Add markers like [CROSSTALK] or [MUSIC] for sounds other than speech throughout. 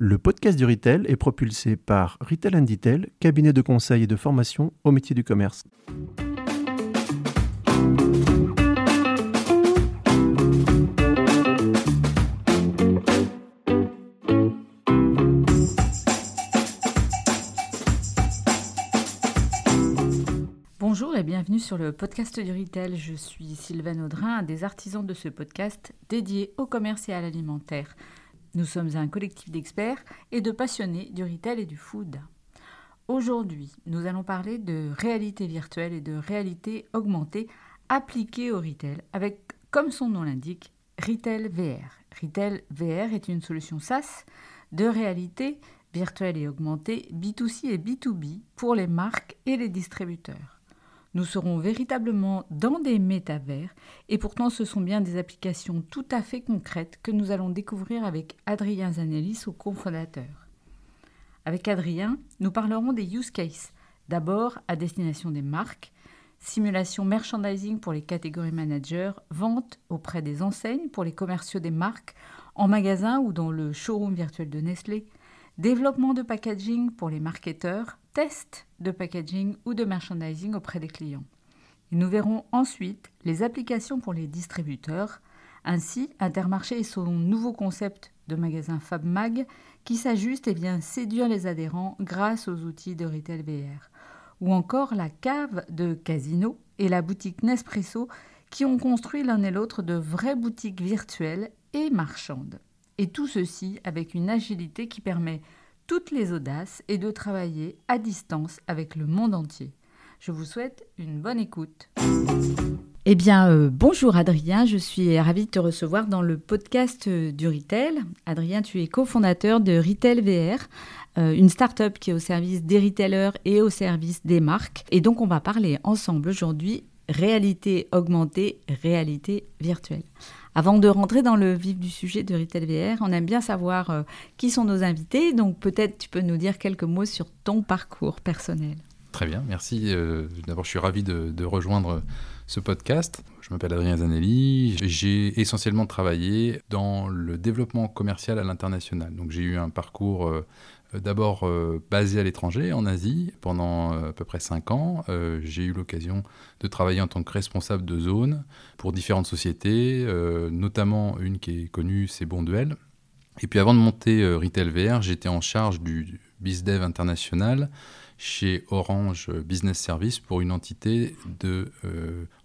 Le podcast du Retail est propulsé par Retail and Detail, cabinet de conseil et de formation au métier du commerce. Bonjour et bienvenue sur le podcast du Retail. Je suis Sylvain Audrin, un des artisans de ce podcast dédié au commerce et à l'alimentaire. Nous sommes un collectif d'experts et de passionnés du retail et du food. Aujourd'hui, nous allons parler de réalité virtuelle et de réalité augmentée appliquée au retail avec, comme son nom l'indique, Retail VR. Retail VR est une solution SaaS de réalité virtuelle et augmentée B2C et B2B pour les marques et les distributeurs. Nous serons véritablement dans des métavers et pourtant ce sont bien des applications tout à fait concrètes que nous allons découvrir avec Adrien Zanelli, son cofondateur. Avec Adrien, nous parlerons des use cases. D'abord à destination des marques, simulation merchandising pour les catégories managers, vente auprès des enseignes pour les commerciaux des marques, en magasin ou dans le showroom virtuel de Nestlé, développement de packaging pour les marketeurs, tests de packaging ou de merchandising auprès des clients. Et nous verrons ensuite les applications pour les distributeurs. Ainsi, Intermarché est son nouveau concept de magasin FabMag qui s'ajuste et vient séduire les adhérents grâce aux outils de Retail VR. Ou encore la cave de Casino et la boutique Nespresso qui ont construit l'un et l'autre de vraies boutiques virtuelles et marchandes. Et tout ceci avec une agilité qui permet toutes les audaces et de travailler à distance avec le monde entier. Je vous souhaite une bonne écoute. Eh bien, euh, bonjour Adrien, je suis ravie de te recevoir dans le podcast euh, du Retail. Adrien, tu es cofondateur de Retail VR, euh, une start-up qui est au service des retailers et au service des marques. Et donc, on va parler ensemble aujourd'hui réalité augmentée, réalité virtuelle. Avant de rentrer dans le vif du sujet de Retail VR, on aime bien savoir euh, qui sont nos invités. Donc peut-être tu peux nous dire quelques mots sur ton parcours personnel. Très bien, merci. Euh, d'abord, je suis ravi de, rejoindre ce podcast. Je m'appelle Adrien Zanelli. J'ai essentiellement travaillé dans le développement commercial à l'international. Donc j'ai eu un parcours euh, d'abord euh, basé à l'étranger, en Asie, pendant euh, à peu près 5 ans. j'ai eu l'occasion de travailler en tant que responsable de zone pour différentes sociétés, notamment une qui est connue, c'est Bonduel. Et puis avant de monter Retail VR, j'étais en charge du BizDev international chez Orange Business Service pour une entité de,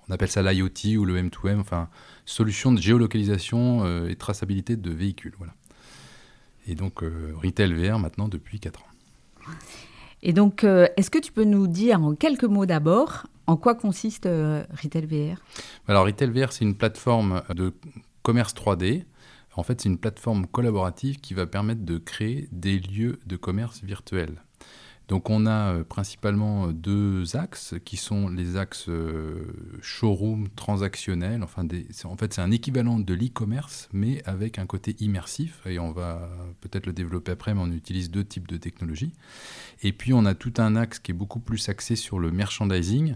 on appelle ça l'IoT ou le M2M, enfin, solution de géolocalisation et traçabilité de véhicules. Voilà et donc euh, Retail VR maintenant depuis 4 ans. Et donc, euh, est-ce que tu peux nous dire en quelques mots d'abord en quoi consiste euh, Retail VR Alors Retail VR, c'est une plateforme de commerce 3D. En fait, c'est une plateforme collaborative qui va permettre de créer des lieux de commerce virtuels. Donc on a euh, principalement euh, deux axes qui sont les axes euh, showroom transactionnel. Enfin, en fait, c'est un équivalent de l'e-commerce, mais avec un côté immersif. Et on va peut-être le développer après, mais on utilise deux types de technologies. Et puis on a tout un axe qui est beaucoup plus axé sur le merchandising.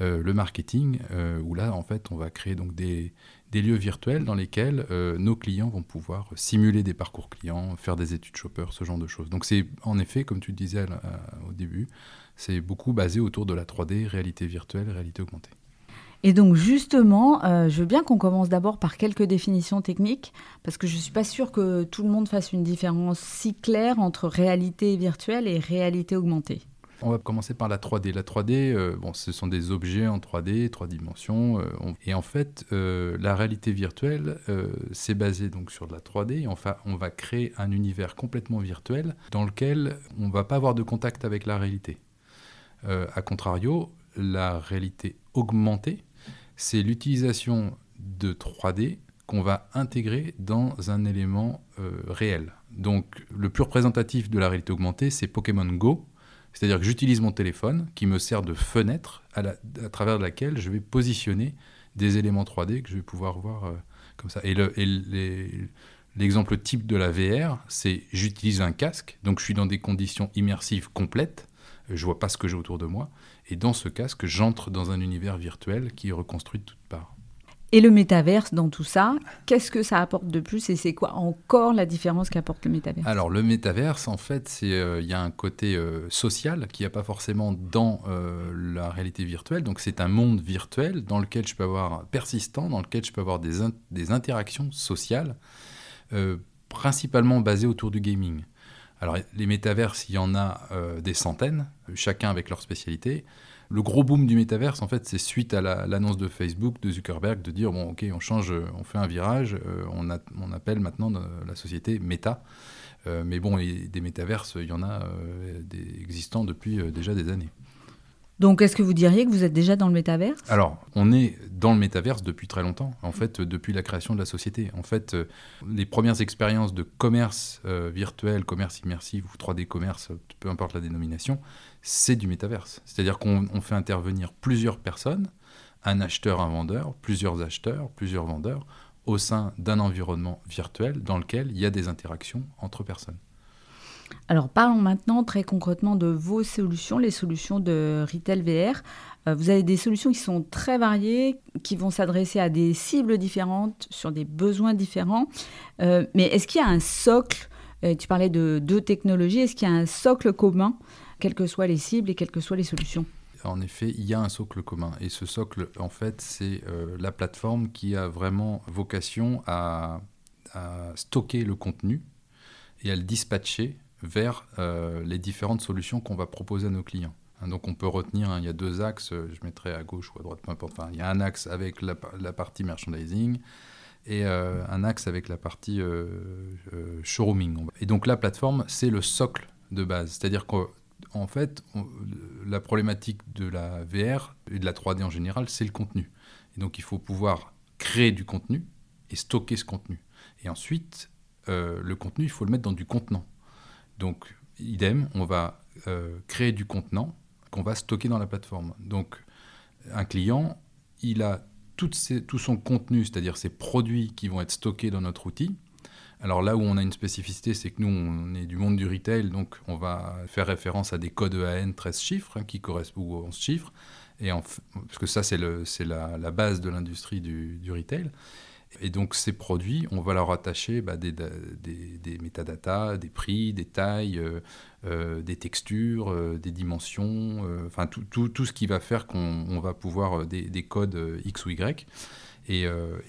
le marketing, où là, en fait, on va créer donc des, des lieux virtuels dans lesquels euh, nos clients vont pouvoir simuler des parcours clients, faire des études shopper, ce genre de choses. Donc c'est en effet, comme tu disais au début, c'est beaucoup basé autour de la 3D, réalité virtuelle, réalité augmentée. Et donc justement, euh, je veux bien qu'on commence d'abord par quelques définitions techniques, parce que je ne suis pas sûre que tout le monde fasse une différence si claire entre réalité virtuelle et réalité augmentée. On va commencer par la 3D. La 3D, euh, ce sont des objets en 3D, trois dimensions. Euh, et en fait, euh, la réalité virtuelle, c'est basé donc sur de la 3D. Et enfin, on va créer un univers complètement virtuel dans lequel on ne va pas avoir de contact avec la réalité. a contrario, la réalité augmentée, c'est l'utilisation de 3D qu'on va intégrer dans un élément réel. Donc, le plus représentatif de la réalité augmentée, c'est Pokémon Go, c'est-à-dire que j'utilise mon téléphone qui me sert de fenêtre à, travers laquelle je vais positionner des éléments 3D que je vais pouvoir voir euh, comme ça. Et, l'exemple type de la VR, c'est j'utilise un casque, donc je suis dans des conditions immersives complètes, je vois pas ce que j'ai autour de moi, et dans ce casque, j'entre dans un univers virtuel qui est reconstruit de toutes parts. Et le métaverse dans tout ça, qu'est-ce que ça apporte de plus et c'est quoi encore la différence qu'apporte le métaverse? Alors le métaverse, en fait, il euh, y a un côté euh, social qui n'y a pas forcément dans euh, la réalité virtuelle. Donc c'est un monde virtuel dans lequel je peux avoir persistant, dans lequel je peux avoir des, des interactions sociales, principalement basées autour du gaming. Alors les métaverses, il y en a des centaines, chacun avec leur spécialité le gros boom du métaverse, en fait, c'est suite à l'annonce de Facebook, de Zuckerberg, de dire bon, ok, on change, on fait un virage, euh, on, on, appelle maintenant la société Meta. Euh, mais bon, des métaverses, il y en a euh, des existants depuis déjà des années. Donc, est-ce que vous diriez que vous êtes déjà dans le métaverse? Alors, on est dans le métaverse depuis très longtemps, en fait, depuis la création de la société. En fait, les premières expériences de commerce virtuel, commerce immersif ou 3D commerce, peu importe la dénomination, c'est du métaverse. C'est-à-dire qu'on fait intervenir plusieurs personnes, un acheteur, un vendeur, plusieurs acheteurs, plusieurs vendeurs, au sein d'un environnement virtuel dans lequel il y a des interactions entre personnes. Alors parlons maintenant très concrètement de vos solutions, les solutions de Retail VR. Euh, vous avez des solutions qui sont très variées, qui vont s'adresser à des cibles différentes, sur des besoins différents. Euh, mais est-ce qu'il y a un socle euh, Tu parlais de deux technologies, est-ce qu'il y a un socle commun quelles que soient les cibles et quelles que soient les solutions. En effet, il y a un socle commun. Et ce socle, en fait, c'est euh, la plateforme qui a vraiment vocation à, stocker le contenu et à le dispatcher vers euh, les différentes solutions qu'on va proposer à nos clients. Hein, donc on peut retenir, hein, il y a deux axes, euh, je mettrai à gauche ou à droite, peu importe. Enfin, il y a un axe avec la, partie merchandising et un axe avec la partie showrooming. Et donc la plateforme, c'est le socle de base. C'est-à-dire que en fait, la problématique de la VR et de la 3D en général, c'est le contenu. Et donc, il faut pouvoir créer du contenu et stocker ce contenu. Et ensuite, euh, le contenu, il faut le mettre dans du contenant. Donc, idem, on va euh, créer du contenant qu'on va stocker dans la plateforme. Donc, un client, il a tout son contenu, c'est-à-dire ses produits qui vont être stockés dans notre outil, alors là où on a une spécificité, c'est que nous, on est du monde du retail, donc on va faire référence à des codes EAN 13 chiffres, hein, qui correspondent aux 11 chiffres, et parce que ça, c'est la, base de l'industrie du, retail. Et donc ces produits, on va leur attacher bah, des, des, des, métadatas, des prix, des tailles, euh, euh, des textures, euh, des dimensions, enfin tout, ce qui va faire qu'on va pouvoir des, codes X ou Y. Et,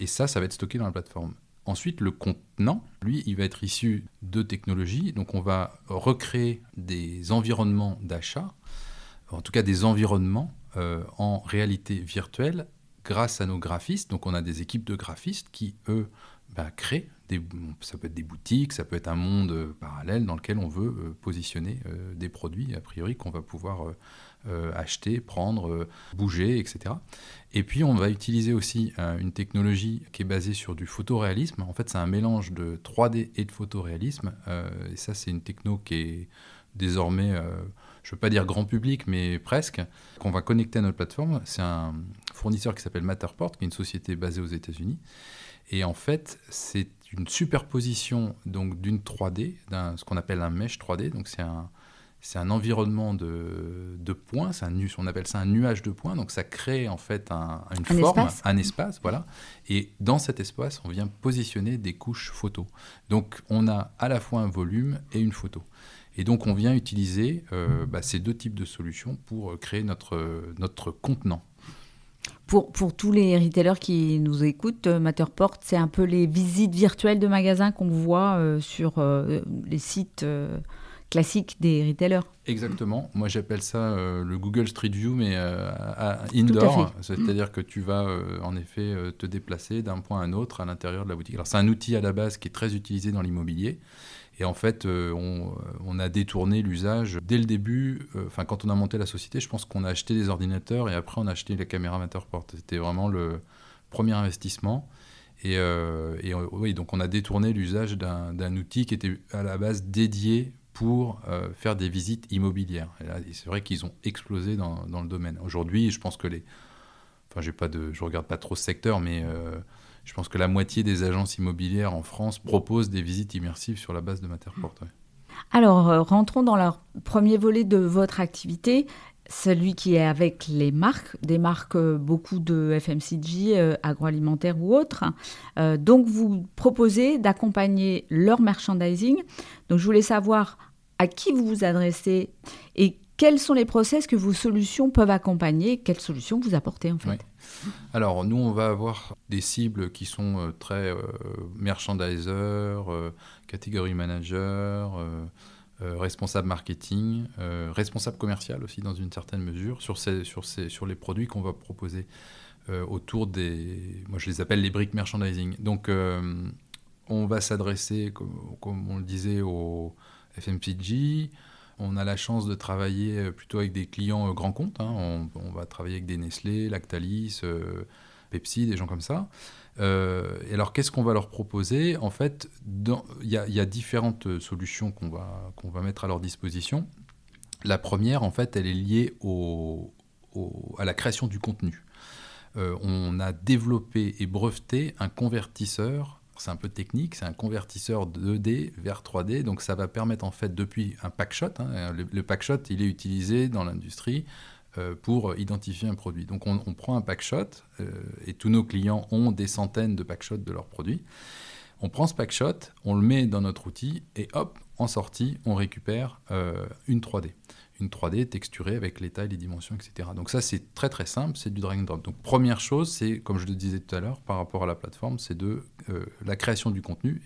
ça, ça va être stocké dans la plateforme. Ensuite, le contenant, lui, il va être issu de technologies. Donc, on va recréer des environnements d'achat, en tout cas des environnements euh, en réalité virtuelle grâce à nos graphistes. Donc, on a des équipes de graphistes qui, eux, bah, créent des, ça peut être des boutiques, ça peut être un monde parallèle dans lequel on veut euh, positionner euh, des produits, a priori, qu'on va pouvoir euh, acheter, prendre, euh, bouger, etc. Et puis on va utiliser aussi euh, une technologie qui est basée sur du photoréalisme. En fait, c'est un mélange de 3D et de photoréalisme. et ça, c'est une techno qui est désormais, je ne veux pas dire grand public, mais presque, qu'on va connecter à notre plateforme. C'est un fournisseur qui s'appelle Matterport, qui est une société basée aux États-Unis. Et en fait, c'est une superposition donc d'une 3D, d'un ce qu'on appelle un mesh 3D. Donc c'est un, c'est un environnement de, de points, un, on appelle ça un nuage de points, donc ça crée en fait un, une forme, un espace, voilà. Et dans cet espace, on vient positionner des couches photos. Donc on a à la fois un volume et une photo. Et donc on vient utiliser euh, bah, ces deux types de solutions pour créer notre, notre contenant. Pour, pour, tous les retailers qui nous écoutent, euh, Matterport, c'est un peu les visites virtuelles de magasins qu'on voit euh, sur les sites classique des retailers. Exactement. Moi, j'appelle ça euh, le Google Street View, mais euh, indoor. C'est-à-dire que tu vas euh, en effet te déplacer d'un point à un autre à l'intérieur de la boutique. Alors, c'est un outil à la base qui est très utilisé dans l'immobilier. Et en fait, on, on, a détourné l'usage dès le début. Enfin, quand on a monté la société, je pense qu'on a acheté des ordinateurs et après on a acheté les caméras Matterport. C'était vraiment le premier investissement. Et, et oui, donc on a détourné l'usage d'un outil qui était à la base dédié pour euh, faire des visites immobilières. C'est vrai qu'ils ont explosé dans, dans le domaine. Aujourd'hui, je pense que les... Enfin, j'ai pas de, je regarde pas trop ce secteur, mais euh, je pense que la moitié des agences immobilières en France proposent des visites immersives sur la base de Matterport. Alors, euh, rentrons dans le premier volet de votre activité. Celui qui est avec les marques, des marques euh, beaucoup de FMCG, euh, agroalimentaires ou autres. Euh, donc vous proposez d'accompagner leur merchandising. Donc je voulais savoir à qui vous vous adressez et quels sont les process que vos solutions peuvent accompagner, quelles solutions vous apportez en fait. Alors nous on va avoir des cibles qui sont très merchandiser, catégorie manager euh, responsable marketing, euh, responsable commercial aussi dans une certaine mesure sur, les produits qu'on va proposer euh, autour des... Moi je les appelle les briques merchandising. Donc on va s'adresser, comme, on le disait, au FMCG. On a la chance de travailler plutôt avec des clients grands comptes. Hein. On, va travailler avec des Nestlé, Lactalis, Pepsi, des gens comme ça. Euh, alors, qu'est-ce qu'on va leur proposer? En fait, il y, a différentes solutions qu'on va, qu'on va mettre à leur disposition. La première, en fait, elle est liée à la création du contenu. Euh, on a développé et breveté un convertisseur c'est un peu technique, c'est un convertisseur 2D vers 3D, donc ça va permettre en fait depuis un packshot, hein, le, le packshot il est utilisé dans l'industrie pour identifier un produit. Donc on, prend un packshot, euh, et tous nos clients ont des centaines de packshots de leurs produits. On prend ce packshot, on le met dans notre outil, et hop, en sortie, on récupère euh, une 3D. Une 3D texturée avec les tailles, les dimensions, etc. Donc ça, c'est très très simple, c'est du drag and drop. Donc première chose, c'est, comme je le disais tout à l'heure, par rapport à la plateforme, c'est de la création du contenu.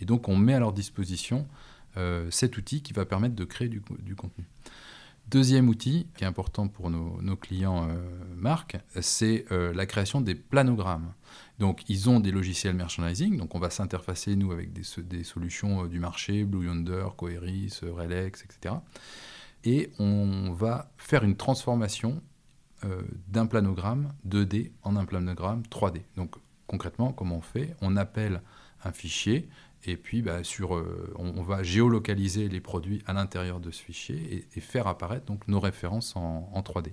Et donc on met à leur disposition cet outil qui va permettre de créer du contenu. Deuxième outil qui est important pour nos, clients euh, marques, c'est euh, la création des planogrammes. Donc, ils ont des logiciels merchandising, donc on va s'interfacer, nous, avec des, solutions euh, du marché, Blue Yonder, Coeris, Relex, etc. Et on va faire une transformation d'un planogramme 2D en un planogramme 3D. Donc, concrètement, comment on fait? On appelle un fichier et puis, bah, sur, euh, on, va géolocaliser les produits à l'intérieur de ce fichier et, faire apparaître donc, nos références en, 3D.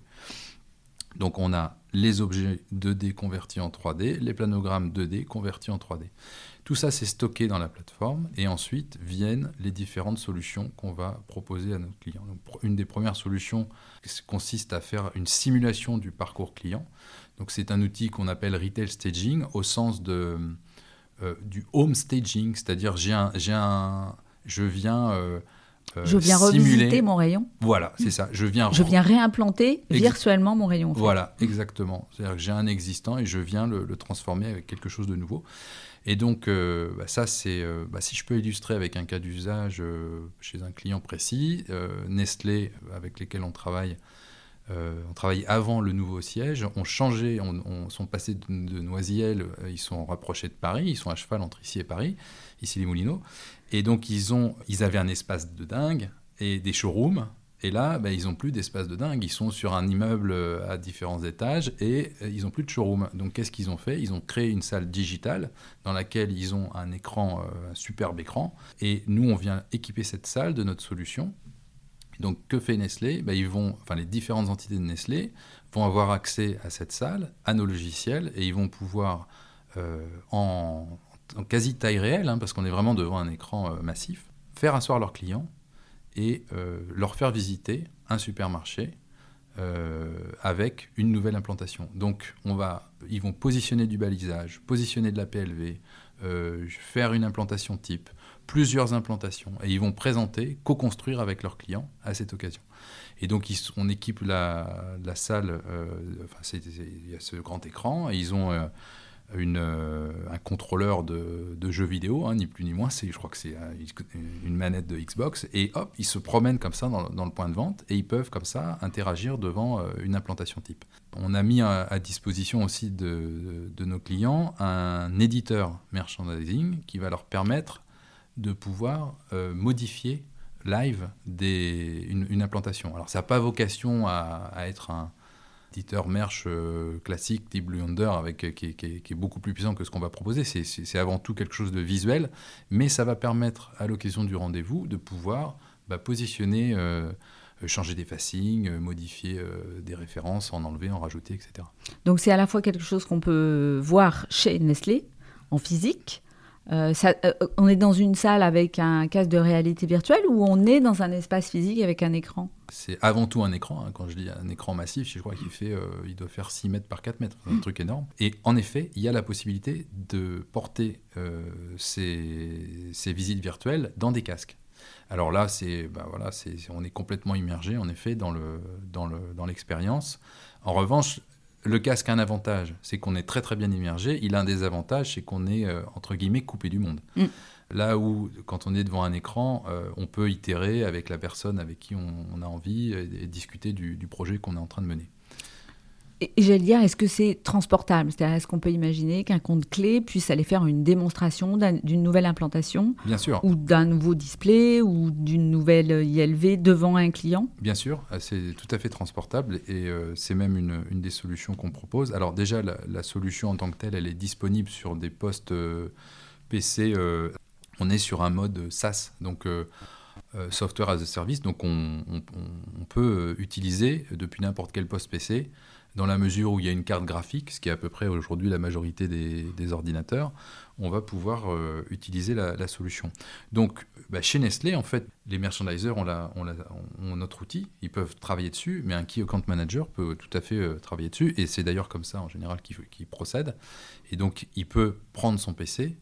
Donc, on a les objets 2D convertis en 3D, les planogrammes 2D convertis en 3D. Tout ça, c'est stocké dans la plateforme et ensuite viennent les différentes solutions qu'on va proposer à notre client. une des premières solutions consiste à faire une simulation du parcours client. Donc, c'est un outil qu'on appelle Retail Staging au sens de euh, du home staging, c'est-à-dire j'ai un, j'ai un, je viens euh, euh, je viens revisiter mon rayon. Voilà, c'est ça. Je viens, je viens réimplanter virtuellement mon rayon. Voilà, exactement. C'est-à-dire que j'ai un existant et je viens le, transformer avec quelque chose de nouveau. Et donc, bah, ça, c'est. Bah, si je peux illustrer avec un cas d'usage chez un client précis, Nestlé, avec lesquels on travaille, euh, on travaillait avant le nouveau siège, on changeait, on, sont passés de, Noisiel, euh, ils sont rapprochés de Paris, ils sont à cheval entre ici et Paris, ici les Moulineaux, et donc ils, ont, ils avaient un espace de dingue et des showrooms, et là, ben, ils n'ont plus d'espace de dingue, ils sont sur un immeuble euh, à différents étages et ils n'ont plus de showroom. Donc qu'est-ce qu'ils ont fait? Ils ont créé une salle digitale dans laquelle ils ont un écran, un superbe écran, et nous on vient équiper cette salle de notre solution donc, que fait Nestlé? Ben, ils vont, enfin, Les différentes entités de Nestlé vont avoir accès à cette salle, à nos logiciels, et ils vont pouvoir, euh, en, quasi taille réelle, hein, parce qu'on est vraiment devant un écran euh, massif, faire asseoir leurs clients et euh, leur faire visiter un supermarché avec une nouvelle implantation. Donc, on va, ils vont positionner du balisage, positionner de la PLV, faire une implantation type, plusieurs implantations et ils vont présenter, co-construire avec leurs clients à cette occasion. Et donc on équipe la, salle, euh, enfin, il y a ce grand écran et ils ont euh, une, euh, un contrôleur de, de jeux vidéo, hein, ni plus ni moins, je crois que c'est une manette de Xbox, et hop, ils se promènent comme ça dans, le point de vente et ils peuvent comme ça interagir devant une implantation type. On a mis à, disposition aussi de, nos clients un éditeur merchandising qui va leur permettre de pouvoir euh, modifier live des, une, implantation. Alors ça n'a pas vocation à, être un éditeur merch euh, classique type Blue Yonder avec, qui, est beaucoup plus puissant que ce qu'on va proposer. C'est avant tout quelque chose de visuel, mais ça va permettre à l'occasion du rendez-vous de pouvoir bah, positionner, euh, changer des facings, modifier des références, en enlever, en rajouter, etc. Donc c'est à la fois quelque chose qu'on peut voir chez Nestlé en physique, euh, euh, on est dans une salle avec un casque de réalité virtuelle ou on est dans un espace physique avec un écran C'est avant tout un écran. hein. Quand je dis un écran massif, je crois qu'il fait, euh, il doit faire 6 mètres par 4 mètres. C'est un truc énorme. Et en effet, il y a la possibilité de porter ces, ces visites virtuelles dans des casques. Alors là, c'est, bah voilà, c'est, on est complètement immergé, en effet, dans, le, dans, le, dans l'expérience. En revanche, le casque a un avantage, c'est qu'on est très très bien immergé. Il a un désavantage, c'est qu'on est, euh, entre guillemets, coupé du monde. Mm. Là où, quand on est devant un écran, euh, on peut itérer avec la personne avec qui on, on a envie et, et discuter du, du projet qu'on est en train de mener. Et j'allais dire, est-ce que c'est transportable? C'est-à-dire, est-ce qu'on peut imaginer qu'un compte clé puisse aller faire une démonstration d'un- d'une nouvelle implantation? Bien sûr, ou d'un nouveau display? Ou d'une nouvelle ILV devant un client? Bien sûr, euh, c'est tout à fait transportable et euh, c'est même une, une des solutions qu'on propose. Alors déjà, la, la solution en tant que telle, elle est disponible sur des postes euh, PC. euh, on est sur un mode SaaS, donc Software as a Service, donc on, on- peut utiliser depuis n'importe quel poste PC dans la mesure où il y a une carte graphique, ce qui est à peu près aujourd'hui la majorité des, ordinateurs, on va pouvoir euh, utiliser la, solution. Donc, bah, chez Nestlé, en fait, les merchandisers ont, notre outil, ils peuvent travailler dessus, mais un Key Account Manager peut tout à fait euh, travailler dessus, et c'est d'ailleurs comme ça en général qu'il procède. Et donc, il peut prendre son PC,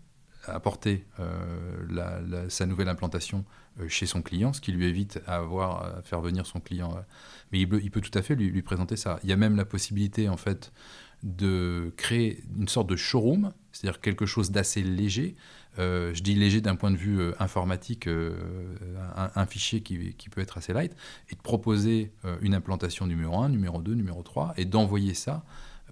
apporter euh, sa nouvelle implantation chez son client, ce qui lui évite à avoir à faire venir son client. euh, mais il, peut- tout à fait lui, présenter ça. Il y a même la possibilité, en fait, de créer une sorte de showroom, c'est-à-dire quelque chose d'assez léger. Euh, je dis léger d'un point de vue euh, informatique, euh, un, fichier qui, qui peut être assez light, et de proposer euh, une implantation numéro 1, numéro 2, numéro 3, et d'envoyer ça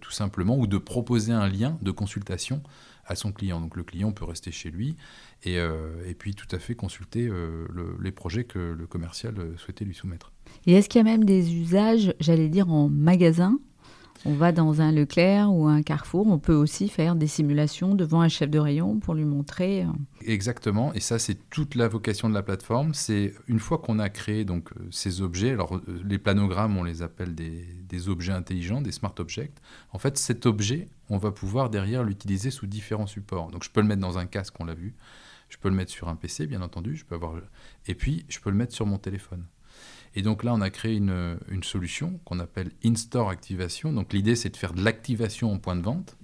tout simplement, ou de proposer un lien de consultation à son client. Donc le client peut rester chez lui et, euh, et puis tout à fait consulter euh, le- les projets que le commercial euh, souhaitait lui soumettre. Et est-ce qu'il y a même des usages, j'allais dire, en magasin On va dans un Leclerc ou un Carrefour, on peut aussi faire des simulations devant un chef de rayon pour lui montrer. euh, Exactement, et ça c'est toute la vocation de la plateforme. C'est une fois qu'on a créé donc euh, ces objets, alors euh, les planogrammes on les appelle des, objets intelligents, des smart objects. En fait, cet objet, on va pouvoir derrière l'utiliser sous différents supports. Donc je peux le mettre dans un casque, on l'a vu. Je peux le mettre sur un PC, bien entendu. Je peux avoir, et puis je peux le mettre sur mon téléphone. Et donc là, on a créé une, solution qu'on appelle In-Store Activation. Donc l'idée, c'est de faire de l'activation en point de vente.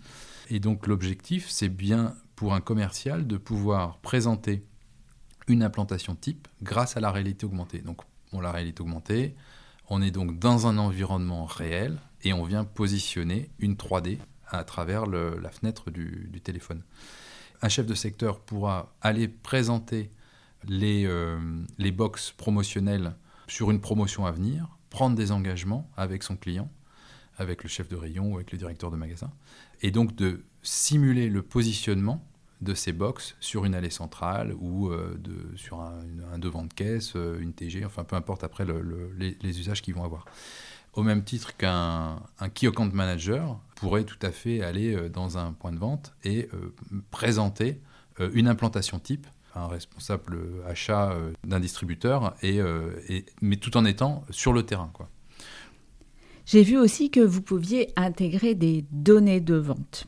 Et donc l'objectif, c'est bien pour un commercial de pouvoir présenter une implantation type grâce à la réalité augmentée. Donc bon, la réalité augmentée, on est donc dans un environnement réel et on vient positionner une 3D à travers la fenêtre du, du téléphone. Un chef de secteur pourra aller présenter les, euh, les box promotionnelles sur une promotion à venir, prendre des engagements avec son client, avec le chef de rayon ou avec le directeur de magasin, et donc de simuler le positionnement de ces box sur une allée centrale ou euh, sur un, devant de caisse, euh, une TG, enfin peu importe après le- le- les, usages qu'ils vont avoir. Au même titre qu'un un key manager pourrait tout à fait aller euh, dans un point de vente et présenter une implantation type un responsable achat euh, d'un distributeur, et, euh, et- mais tout en étant sur le terrain. Quoi. J'ai vu aussi que vous pouviez intégrer des données de vente.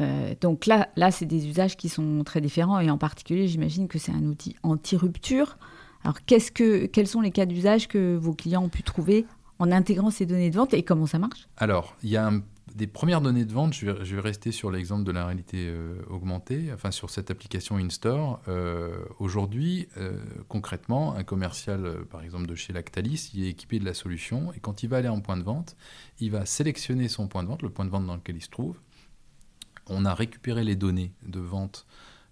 Euh, donc là, là c'est des usages qui sont très différents et en particulier, j'imagine que c'est un outil anti-rupture. Alors, qu'est-ce que, quels sont les cas d'usage que vos clients ont pu trouver en intégrant ces données de vente et comment ça marche? Alors, il y a un- des premières données de vente, je vais, rester sur l'exemple de la réalité euh, augmentée, enfin sur cette application InStore. Euh, Aujourd'hui, euh, concrètement, un commercial, par exemple de chez Lactalis, il est équipé de la solution et quand il va aller en point de vente, il va sélectionner son point de vente, le point de vente dans lequel il se trouve. On a récupéré les données de vente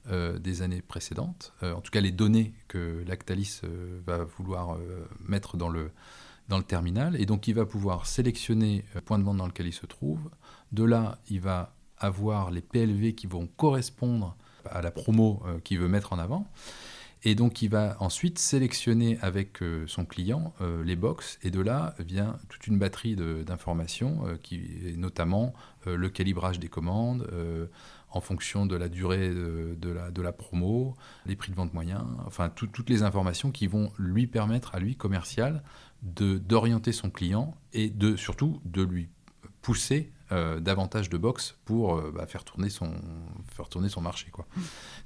des années précédentes, en tout cas les données que Lactalis va vouloir mettre dans le, dans le terminal. Et donc, il va pouvoir sélectionner le point de vente dans lequel il se trouve. De là, il va avoir les PLV qui vont correspondre à la promo euh, qu'il veut mettre en avant. Et donc, il va ensuite sélectionner avec euh, son client euh, les box. Et de là vient toute une batterie d'informations, euh, qui est notamment euh, le calibrage des commandes, euh, en fonction de la durée de, la, promo, les prix de vente moyens, enfin tout- toutes les informations qui vont lui permettre à lui, commercial, d'orienter son client et de surtout de lui pousser davantage de box pour bah, faire, tourner son, faire tourner son marché. Quoi.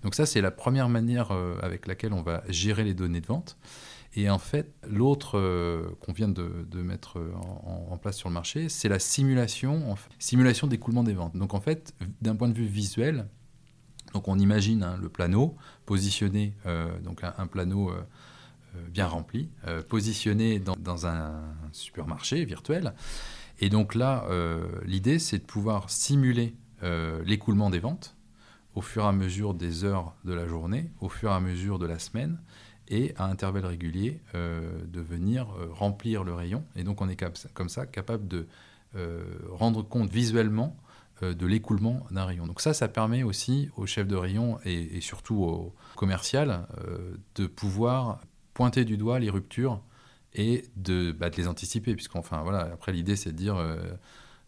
Donc ça, c'est la première manière avec laquelle on va gérer les données de vente. Et en fait, l'autre qu'on vient de, mettre en, place sur le marché, c'est la simulation, simulation d'écoulement des ventes. Donc en fait, d'un point de vue visuel, donc on imagine hein, le plano positionné, donc un, un plano euh, bien rempli, euh, positionné dans, un supermarché virtuel. Et donc là, euh, l'idée, c'est de pouvoir simuler l'écoulement des ventes au fur et à mesure des heures de la journée, au fur et à mesure de la semaine, et à intervalles réguliers, de venir remplir le rayon. Et donc on est comme ça capable de rendre compte visuellement de l'écoulement d'un rayon. Donc ça, ça permet aussi aux chefs de rayon et, surtout aux commercial de pouvoir pointer du doigt les ruptures et de, bah, de les anticiper. Puisqu'enfin, voilà, après, l'idée, c'est de dire euh,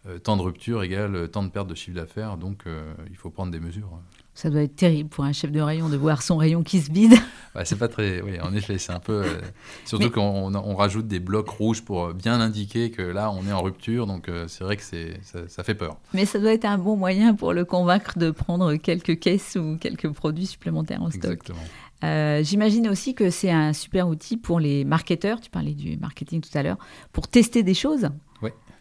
euh, temps de rupture égale euh, temps de perte de chiffre d'affaires, donc il faut prendre des mesures. Ça doit être terrible pour un chef de rayon de voir son rayon qui se vide. [LAUGHS] Bah, c'est pas très. Oui, en effet, c'est un peu. [LAUGHS] surtout qu'on on rajoute des blocs rouges pour bien indiquer que là, on est en rupture. Donc, c'est vrai que c'est, ça, ça, fait peur. Mais ça doit être un bon moyen pour le convaincre de prendre quelques caisses ou quelques produits supplémentaires en stock. Exactement. Euh, j'imagine aussi que c'est un super outil pour les marketeurs, tu parlais du marketing tout à l'heure, pour tester des choses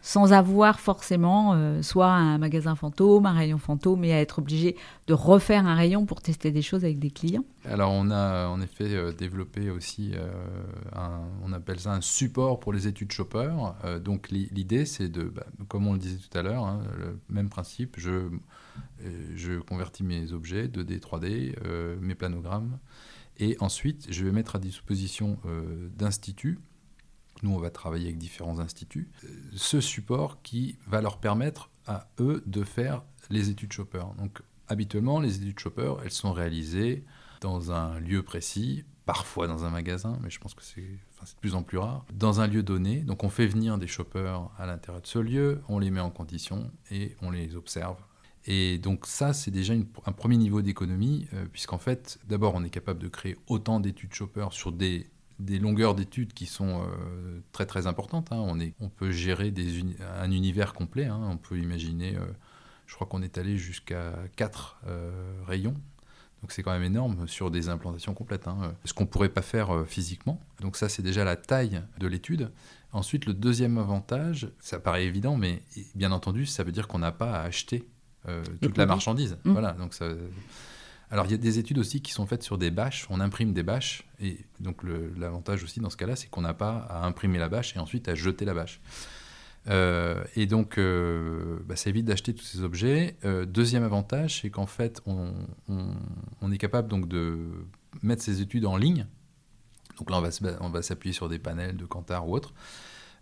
sans avoir forcément euh, soit un magasin fantôme, un rayon fantôme, mais à être obligé de refaire un rayon pour tester des choses avec des clients. Alors on a en effet euh, développé aussi, un, on appelle ça un support pour les études shopper. donc l'idée c'est de, bah, comme on le disait tout à l'heure, hein, le même principe, je, je convertis mes objets 2D, 3D, mes planogrammes et ensuite, je vais mettre à disposition euh, d'instituts. Nous, on va travailler avec différents instituts. Euh, ce support qui va leur permettre à eux de faire les études Chopper. Donc, habituellement, les études Chopper, elles sont réalisées dans un lieu précis, parfois dans un magasin, mais je pense que c'est de plus en plus rare, dans un lieu donné. Donc on fait venir des shoppers à l'intérieur de ce lieu, on les met en condition et on les observe et donc ça, c'est déjà un premier niveau d'économie, euh, puisqu'en fait, d'abord, on est capable de créer autant d'études shopper sur des, longueurs d'études qui sont euh, très très importantes. Hein. On, est, on peut gérer un univers complet. Hein. On peut imaginer, euh, je crois qu'on est allé jusqu'à 4 rayons. Donc c'est quand même énorme sur des implantations complètes. Hein. Ce qu'on ne pourrait pas faire physiquement. Donc ça, c'est déjà la taille de l'étude. Ensuite, le deuxième avantage, ça paraît évident, mais bien entendu, ça veut dire qu'on n'a pas à acheter toute la marchandise. Mmh. Voilà, donc ça... Alors il y a des études aussi qui sont faites sur des bâches, on imprime des bâches, et donc l'avantage aussi dans ce cas-là, c'est qu'on n'a pas à imprimer la bâche et ensuite à jeter la bâche. Euh, et donc, euh, bah, ça évite d'acheter tous ces objets. deuxième avantage, c'est qu'en fait, on, on, est capable donc de mettre ces études en ligne. Donc là, on va, on va s'appuyer sur des panels de Kantar ou autres.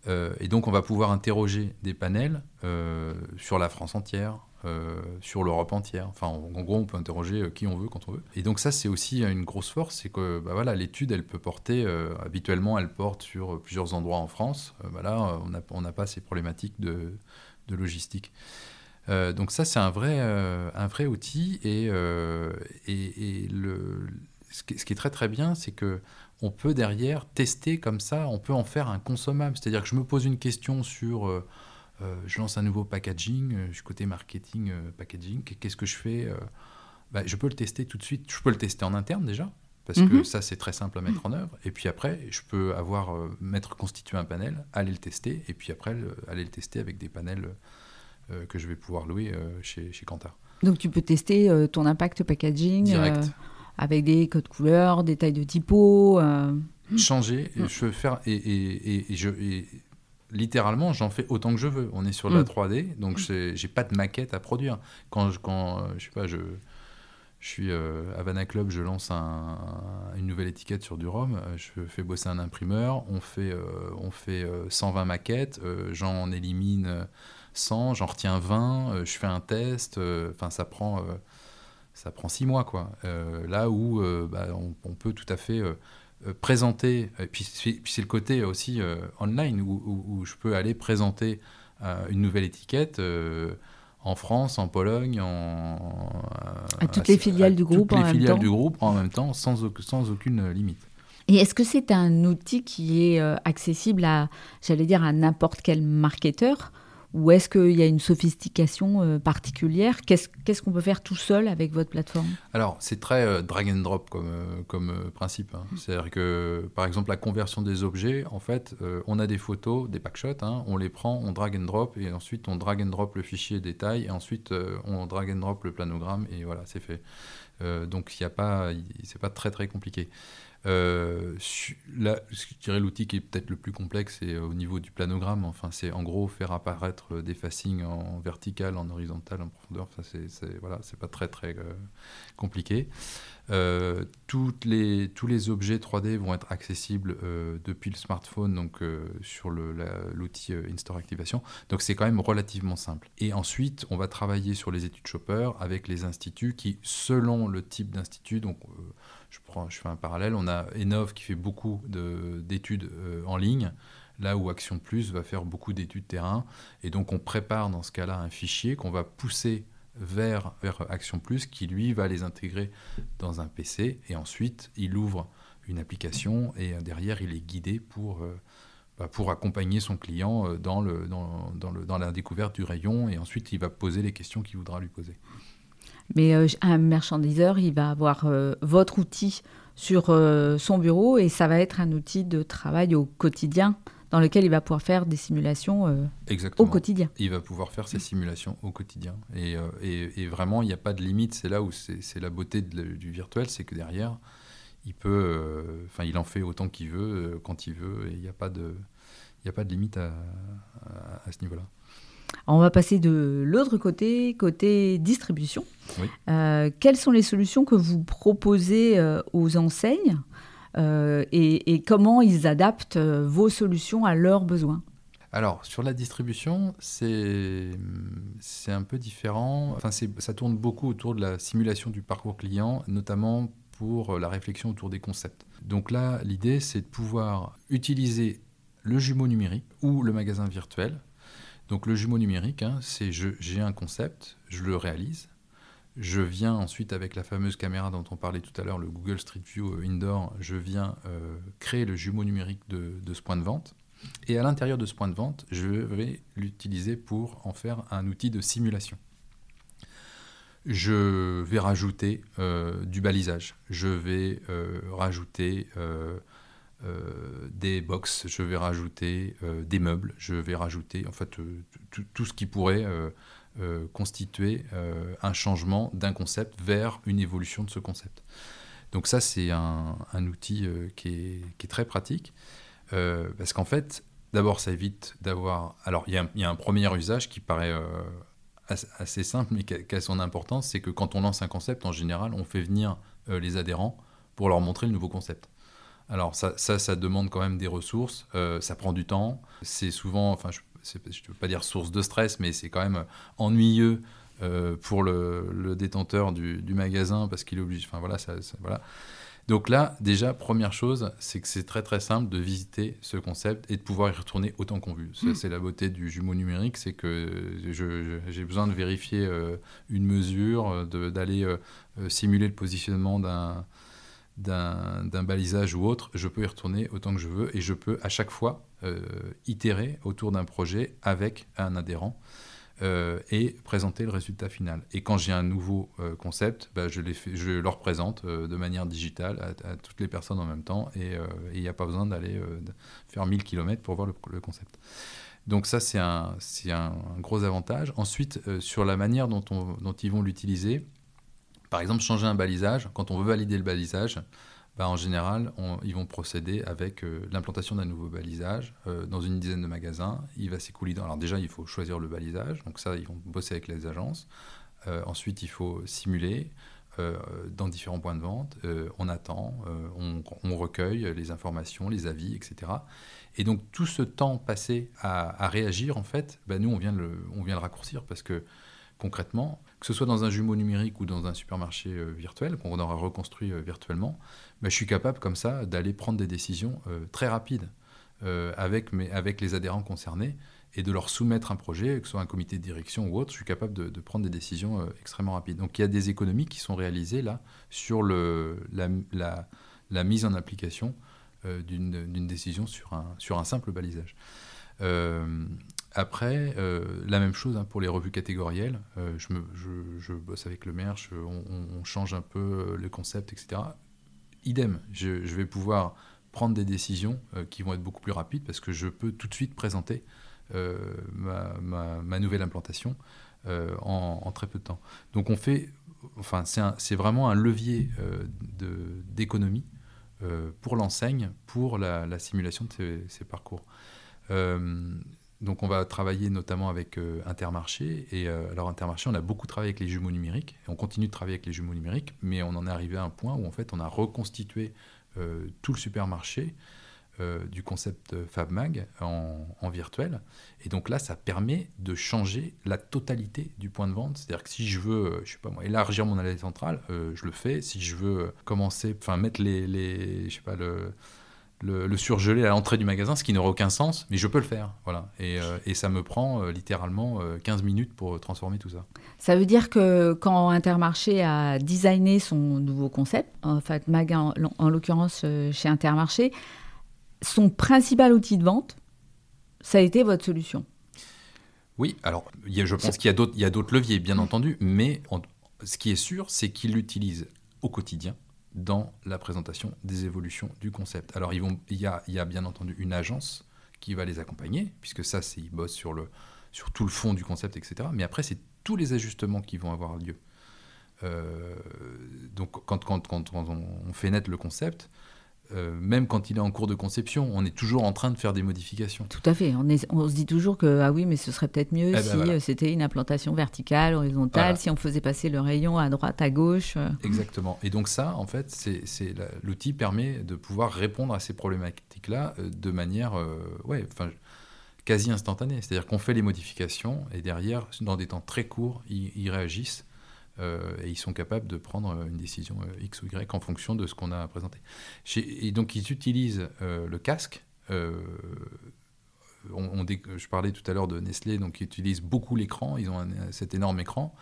et donc, on va pouvoir interroger des panels sur la France entière, euh, sur l'Europe entière. Enfin, en, gros, on peut interroger euh, qui on veut quand on veut. Et donc ça, c'est aussi une grosse force, c'est que bah, voilà, l'étude, elle peut porter, euh, habituellement, elle porte sur plusieurs endroits en France. Bah, là, on n'a pas ces problématiques de, logistique. donc ça, c'est un vrai, un vrai outil. Et, et, le, ce qui, ce, qui, est très très bien, c'est que on peut derrière tester comme ça, on peut en faire un consommable. C'est-à-dire que je me pose une question sur euh, je lance un nouveau packaging, euh, je suis côté marketing, euh, packaging, qu'est-ce que je fais bah, Je peux le tester tout de suite, je peux le tester en interne déjà, parce que mhm. ça c'est très simple à mettre en œuvre. Et puis après, je peux avoir mettre constitué un panel, aller le tester, et puis après aller le tester avec des panels que je vais pouvoir louer chez, chez Kantar. Donc tu peux tester ton impact packaging avec des codes couleurs, des tailles de typo. Changer, mm. je veux faire et, et, et je, littéralement, j'en fais autant que je veux. On est sur la 3D, mm. donc mm. j'ai pas de maquette à produire. Quand je, quand, euh, je sais pas, je, je suis euh, à Havana Club, je lance une nouvelle étiquette sur du rhum, euh, je fais bosser un imprimeur, on fait, on fait 120 maquettes, j'en élimine 100, j'en retiens 20, je fais un test, enfin ça prend ça prend six mois quoi. là où bah, on, peut tout à fait euh, présenter, et puis, c'est le côté aussi euh, online où, je peux aller présenter euh, une nouvelle étiquette en France, en Pologne, en, à toutes les filiales du groupe, toutes en les filiales du groupe en même temps, sans, sans aucune limite. Et est-ce que c'est un outil qui est accessible à, j'allais dire, à n'importe quel marketeur? Ou est-ce qu'il y a une sophistication euh, particulière? Qu'est-ce qu'on peut faire tout seul avec votre plateforme? Alors, c'est très euh, drag and drop comme, euh, comme principe. Hein. C'est-à-dire que, par exemple, la conversion des objets, en fait, on a des photos, des packshots, hein, on les prend, on drag and drop, et ensuite on drag and drop le fichier détail, et ensuite on drag and drop le planogramme, et voilà, c'est fait. donc, il n'y a pas, c'est pas très très compliqué. Euh, là, je dirais l'outil qui est peut-être le plus complexe, c'est au niveau du planogramme. Enfin, c'est en gros faire apparaître des facings en vertical, en horizontal, en profondeur. Enfin, c'est voilà, pas très très euh, compliqué. Euh, tous les objets 3D vont être accessibles depuis le smartphone, donc sur l'outil InStore Activation. Donc c'est quand même relativement simple. Et ensuite, on va travailler sur les études Shopper avec les instituts qui, selon le type d'institut, donc je, prends, je fais un parallèle, on a Enov qui fait beaucoup d'études euh, en ligne, là où Action Plus va faire beaucoup d'études terrain. Et donc on prépare dans ce cas-là un fichier qu'on va pousser vers, vers Action Plus, qui lui va les intégrer dans un PC, et ensuite il ouvre une application, et derrière il est guidé pour... Euh, bah, accompagner son client euh, dans la découverte du rayon et ensuite il va poser les questions qu'il voudra lui poser. Mais euh, un merchandiseur, il va avoir euh, votre outil sur euh, son bureau et ça va être un outil de travail au quotidien dans lequel il va pouvoir faire des simulations au quotidien. Il va pouvoir faire ses simulations au quotidien. Et, et, vraiment, il n'y a pas de limite. C'est là où c'est la beauté du virtuel, c'est que derrière, il peut, enfin, il en fait autant qu'il veut, quand il veut, et il n'y a pas de, il a pas de limite à, à ce niveau-là. On va passer de l'autre côté, côté distribution. Euh, quelles sont les solutions que vous proposez euh, aux enseignes euh, et, comment ils adaptent vos solutions à leurs besoins? Alors, sur la distribution, c'est un peu différent. Enfin, ça tourne beaucoup autour de la simulation du parcours client, notamment pour la réflexion autour des concepts. Donc là, l'idée, c'est de pouvoir utiliser le jumeau numérique ou le magasin virtuel donc le jumeau numérique, hein, c'est j'ai un concept, je le réalise, je viens ensuite avec la fameuse caméra dont on parlait tout à l'heure, le Google Street View euh, Indoor, je viens euh, créer le jumeau numérique de, ce point de vente. Et à l'intérieur de ce point de vente, je vais l'utiliser pour en faire un outil de simulation. Je vais rajouter euh, du balisage. Je vais rajouter des box, je vais rajouter euh, des meubles, je vais rajouter en fait euh, tout ce qui pourrait constituer un changement d'un concept vers une évolution de ce concept. Donc ça, c'est un, outil qui est, très pratique, parce qu'en fait, d'abord, ça évite d'avoir... Alors, il y, a un premier usage qui paraît assez simple, mais qui a, son importance, c'est que quand on lance un concept, en général, on fait venir les adhérents pour leur montrer le nouveau concept. Alors ça, ça, demande quand même des ressources, euh, ça prend du temps, c'est souvent, enfin je ne veux pas dire source de stress, mais c'est quand même ennuyeux euh, pour le, détenteur du, magasin parce qu'il est obligé, enfin voilà, ça, voilà. Donc là, déjà, première chose, c'est que c'est très très simple de visiter ce concept et de pouvoir y retourner autant qu'on veut. Hmm. C'est la beauté du jumeau numérique, c'est que j'ai besoin de vérifier euh, une mesure, d'aller simuler le positionnement d'un d'un balisage ou autre, je peux y retourner autant que je veux et je peux à chaque fois euh, itérer autour d'un projet avec un adhérent euh, et présenter le résultat final. Et quand j'ai un nouveau euh, concept, bah, je, les je le représente de manière digitale à, toutes les personnes en même temps et il n'y a pas besoin d'aller faire 1000 km pour voir le, concept. Donc ça, c'est un, un, gros avantage. Ensuite, sur la manière dont, on, dont ils vont l'utiliser, par exemple, changer un balisage, quand on veut valider le balisage, bah, en général, ils vont procéder avec euh, l'implantation d'un nouveau balisage euh, dans une dizaine de magasins. Il va s'écouler dans... Alors déjà, il faut choisir le balisage, donc ça, ils vont bosser avec les agences. Euh, ensuite, il faut simuler dans différents points de vente. on attend, on, recueille les informations, les avis, etc. Et donc tout ce temps passé à, réagir, en fait, bah, nous, on vient, on vient le raccourcir parce que concrètement, que ce soit dans un jumeau numérique ou dans un supermarché euh, virtuel qu'on aura reconstruit euh, virtuellement, bah, je suis capable comme ça d'aller prendre des décisions euh, très rapides avec, avec les adhérents concernés et de leur soumettre un projet, que ce soit un comité de direction ou autre, je suis capable de, prendre des décisions extrêmement rapides. Donc il y a des économies qui sont réalisées là sur le, la, la, mise en application d'une décision sur un, sur un simple balisage. Après, la même chose hein, pour les revues catégorielles. je, me, je, bosse avec le merch, on, change un peu le concept, etc. Idem, je, vais pouvoir prendre des décisions qui vont être beaucoup plus rapides parce que je peux tout de suite présenter ma, nouvelle implantation en, très peu de temps. Donc on fait enfin, c'est vraiment un levier euh, d'économie euh, pour l'enseigne, pour la, simulation de ces, parcours. Euh, donc on va travailler notamment avec Intermarché. Et alors Intermarché, on a beaucoup travaillé avec les jumeaux numériques. On continue de travailler avec les jumeaux numériques, mais on en est arrivé à un point où en fait on a reconstitué tout le supermarché euh, du concept FabMag en, virtuel. Et donc là, ça permet de changer la totalité du point de vente. C'est-à-dire que si je veux, euh, je sais pas moi, élargir mon allée centrale, euh, je le fais. Si je veux commencer, enfin mettre les, les, je sais pas le le, surgelé à l'entrée du magasin, ce qui n'aurait aucun sens, mais je peux le faire. Voilà. Et, et ça me prend littéralement 15 minutes pour transformer tout ça. Ça veut dire que quand Intermarché a designé son nouveau concept, en fait, Mag en, en l'occurrence chez Intermarché, son principal outil de vente, ça a été votre solution. Oui, alors je pense qu'il y a d'autres leviers, bien entendu, mais ce qui est sûr, c'est qu'il l'utilise au quotidien dans la présentation des évolutions du concept. Alors il, y a, bien entendu une agence qui va les accompagner, puisque ça, c'est ils bossent sur, tout le fond du concept, etc. Mais après, c'est tous les ajustements qui vont avoir lieu. Euh, donc quand, quand, quand, on fait naître le concept, euh, même quand il est en cours de conception, on est toujours en train de faire des modifications. Tout à fait. On, on se dit toujours que ah oui, mais ce serait peut-être mieux eh ben si euh, c'était une implantation verticale, horizontale, si on faisait passer le rayon à droite, à gauche. Euh. Exactement. Et donc ça, en fait, c'est l'outil permet de pouvoir répondre à ces problématiques-là de manière, ouais, enfin, quasi instantanée. C'est-à-dire qu'on fait les modifications et derrière, dans des temps très courts, ils réagissent euh, et ils sont capables de prendre euh, une décision euh, X ou Y en fonction de ce qu'on a présenté. Et donc ils utilisent le casque. On, je parlais tout à l'heure de Nestlé, donc ils utilisent beaucoup l'écran, ils ont cet énorme écran.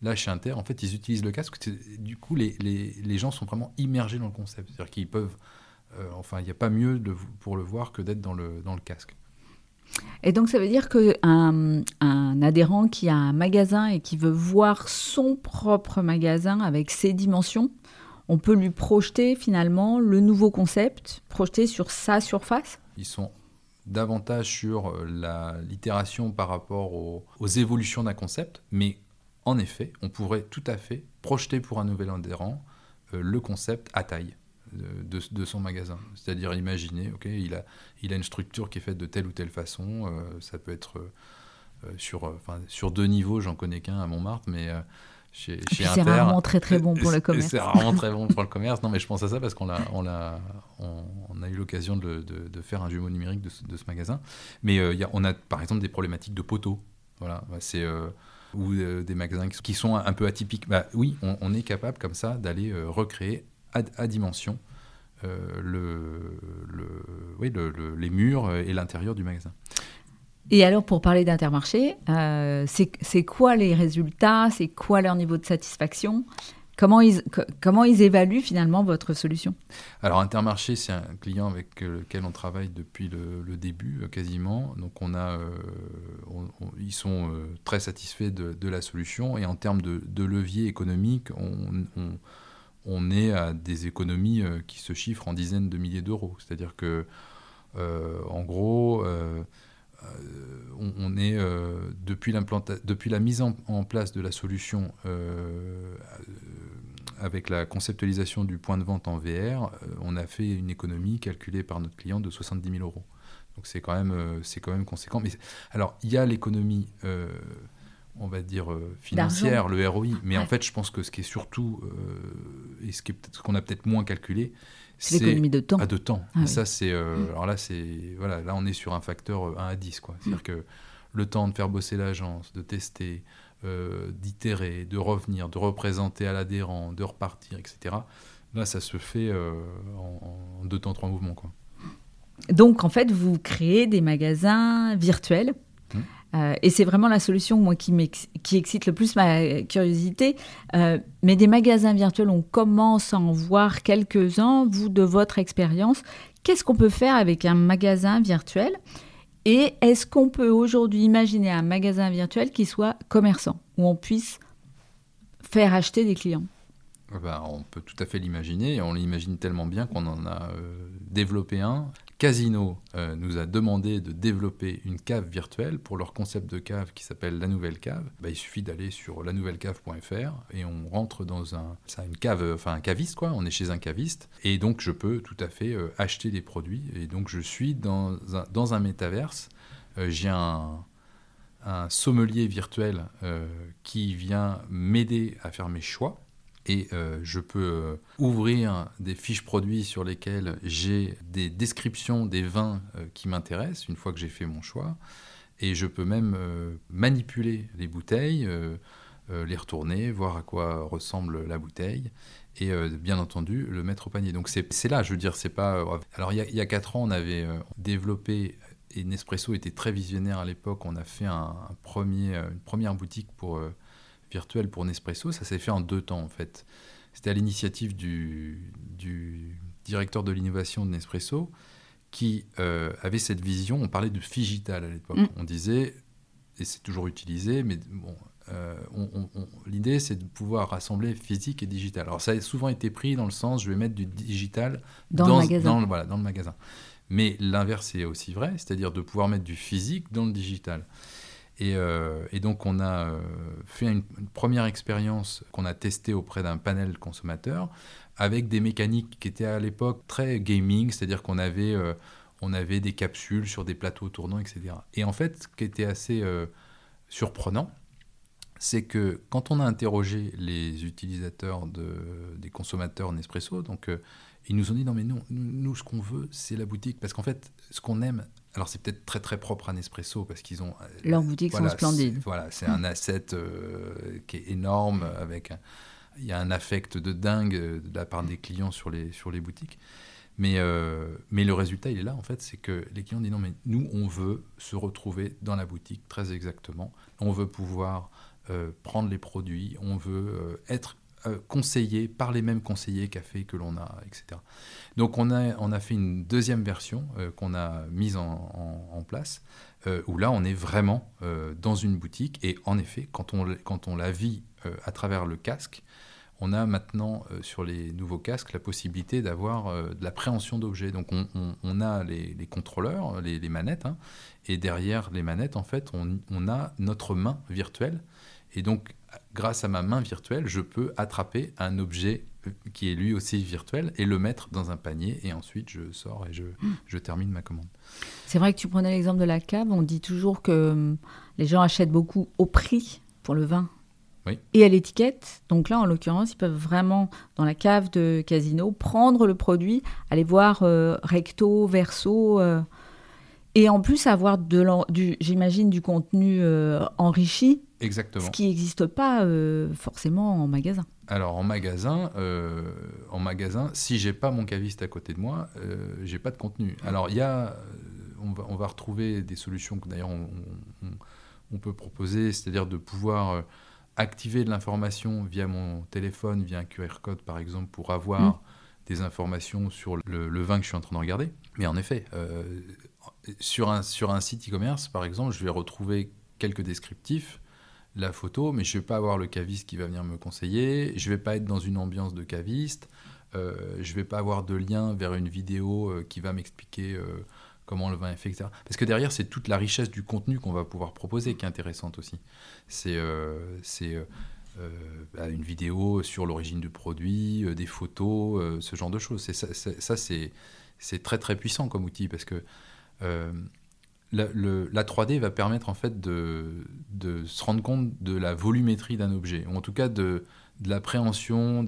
Là, chez Inter, en fait, ils utilisent le casque. Du coup, les, les, les gens sont vraiment immergés dans le concept. C'est-à-dire qu'ils peuvent. enfin, il n'y a pas mieux pour le voir que d'être dans le, dans le casque. Et donc ça veut dire qu'un un adhérent qui a un magasin et qui veut voir son propre magasin avec ses dimensions, on peut lui projeter finalement le nouveau concept, projeter sur sa surface? Ils sont davantage sur euh, l'itération par rapport aux, évolutions d'un concept, mais en effet, on pourrait tout à fait projeter pour un nouvel adhérent euh, le concept à taille de, son magasin. C'est-à-dire imaginer, ok, il a, il a une structure qui est faite de telle ou telle façon. Euh, ça peut être euh, sur, euh, sur deux niveaux, j'en connais qu'un à Montmartre, mais chez, chez C'est rarement très très bon pour le commerce. C'est rarement très bon [LAUGHS] pour le commerce. Non, mais je pense à ça parce qu'on a, on a, on, a eu l'occasion de, de, faire un jumeau numérique de, ce magasin. Mais y a, on a par exemple des problématiques de poteaux. Voilà, c'est ou des magasins qui sont un peu atypiques. Bah, oui, on, on, est capable comme ça d'aller recréer à, dimension euh, le, oui, les murs et l'intérieur du magasin. Et alors, pour parler d'Intermarché, euh, c'est quoi les résultats? C'est quoi leur niveau de satisfaction? Comment ils, comment ils évaluent finalement votre solution? Alors Intermarché, c'est un client avec lequel on travaille depuis le, début euh, quasiment. Donc on a, ils sont très satisfaits de, la solution et en termes de, levier économique, on, on est à des économies euh, qui se chiffrent en dizaines de milliers d'euros. C'est-à-dire que, euh, en gros, euh, on, est depuis, la mise en, place de la solution avec la conceptualisation du point de vente en VR, on a fait une économie calculée par notre client de 70 000 euros. Donc c'est quand même quand même conséquent. Mais alors il y a l'économie on va dire, euh, financière, le ROI. Mais en fait, je pense que ce qui est surtout, euh, et ce qu'on a peut-être moins calculé, c'est l'économie de temps. Ah, de temps. Ah ça, c'est. Euh, mm. Alors là, c'est. Voilà, là, on est sur un facteur 1 à 10, quoi. C'est-à-dire mm. que le temps de faire bosser l'agence, de tester, d'itérer, de revenir, de représenter à l'adhérent, de repartir, etc. Là, ça se fait en, deux temps, trois mouvements, quoi. Donc, en fait, vous créez des magasins virtuels euh, et c'est vraiment la solution moi, qui, excite le plus ma curiosité. Euh, mais des magasins virtuels, on commence à en voir quelques-uns. Vous, de votre expérience, qu'est-ce qu'on peut faire avec un magasin virtuel? Et est-ce qu'on peut aujourd'hui imaginer un magasin virtuel qui soit commerçant, où on puisse faire acheter des clients? Eh ben, on peut tout à fait l'imaginer, on l'imagine tellement bien qu'on en a euh, développé un. Casino euh, nous a demandé de développer une cave virtuelle pour leur concept de cave qui s'appelle la nouvelle cave. Bah, il suffit d'aller sur lanouvellecave.fr et on rentre dans un, une cave, enfin un caviste quoi. On est chez un caviste et donc je peux tout à fait euh, acheter des produits et donc je suis dans un, métaverse. J'ai un sommelier virtuel qui vient m'aider à faire mes choix et euh, je peux euh, ouvrir des fiches produits sur lesquelles j'ai des descriptions des vins euh, qui m'intéressent une fois que j'ai fait mon choix. Et je peux même manipuler les bouteilles, les retourner, voir à quoi ressemble la bouteille et bien entendu le mettre au panier. Donc c'est là, je veux dire, c'est pas. Alors il y, a, 4 ans, on avait développé et Nespresso était très visionnaire à l'époque. On a fait un, premier, une première boutique pour virtuel pour Nespresso, ça s'est fait en deux temps en fait. C'était à l'initiative du, du, directeur de l'innovation de Nespresso qui euh, avait cette vision. On parlait de figital à l'époque. Mm. On disait, et c'est toujours utilisé, mais bon, euh, l'idée c'est de pouvoir rassembler physique et digital. Alors ça a souvent été pris dans le sens, je vais mettre du digital dans, le magasin. Dans, voilà, dans le magasin. Mais l'inverse est aussi vrai, c'est-à-dire de pouvoir mettre du physique dans le digital. Euh, et, donc on a euh, fait une, première expérience qu'on a testée auprès d'un panel consommateur avec des mécaniques qui étaient à l'époque très gaming, c'est-à-dire qu'on avait, euh, avait des capsules sur des plateaux tournants, etc. Et en fait, ce qui était assez surprenant, c'est que quand on a interrogé les utilisateurs de, des consommateurs Nespresso, donc ils nous ont dit non mais non, nous ce qu'on veut c'est la boutique parce qu'en fait ce qu'on aime alors c'est peut-être très très propre à Nespresso parce qu'ils ont euh, leurs boutiques sont splendides. Voilà, c'est un [LAUGHS] asset euh, qui est énorme avec il y a un affect de dingue euh, de la part des clients sur les sur les boutiques. Mais, mais le résultat, il est là, en fait, c'est que les clients disent non, mais nous, on veut se retrouver dans la boutique, très exactement. On veut pouvoir prendre les produits, on veut être euh, conseillés par les mêmes conseillers café que l'on a, etc. Donc on a, on a fait une deuxième version euh, qu'on a mise en, place, euh, où là on est vraiment dans une boutique, et en effet, quand on, quand on la vit à travers le casque, on a maintenant sur les nouveaux casques la possibilité d'avoir de la préhension d'objets. Donc on, a les, contrôleurs, les, manettes, hein, et derrière les manettes, en fait, on, on a notre main virtuelle. Et donc grâce à ma main virtuelle, je peux attraper un objet qui est lui aussi virtuel et le mettre dans un panier et ensuite je sors et je, hmm. je termine ma commande. C'est vrai que tu prenais l'exemple de la cave, on dit toujours que hum, les gens achètent beaucoup au prix pour le vin oui. et à l'étiquette. Donc là, en l'occurrence, ils peuvent vraiment, dans la cave de Casino, prendre le produit, aller voir euh, recto, verso, euh, et en plus avoir, de du, j'imagine, du contenu euh, enrichi Exactement. Ce qui n'existe pas euh, forcément en magasin. Alors en magasin, euh, en magasin, si j'ai pas mon caviste à côté de moi, euh, j'ai pas de contenu. Alors il y a, on va, on va retrouver des solutions que d'ailleurs on, on, peut proposer, c'est-à-dire de pouvoir activer de l'information via mon téléphone, via un QR code par exemple, pour avoir mmh. des informations sur le, le, vin que je suis en train de regarder. Mais en effet, sur, un, sur un site e-commerce par exemple, je vais retrouver quelques descriptifs la photo, mais je ne vais pas avoir le caviste qui va venir me conseiller, je ne vais pas être dans une ambiance de caviste, euh, je ne vais pas avoir de lien vers une vidéo euh, qui va m'expliquer euh, comment le vin est fait, etc. Parce que derrière, c'est toute la richesse du contenu qu'on va pouvoir proposer qui est intéressante aussi. C'est bah, une vidéo sur l'origine du produit, des photos, ce genre de choses. Ça, c'est très très puissant comme outil parce que la, la, 3D va permettre en fait de, se rendre compte de la volumétrie d'un objet, ou en tout cas de, de l'appréhension,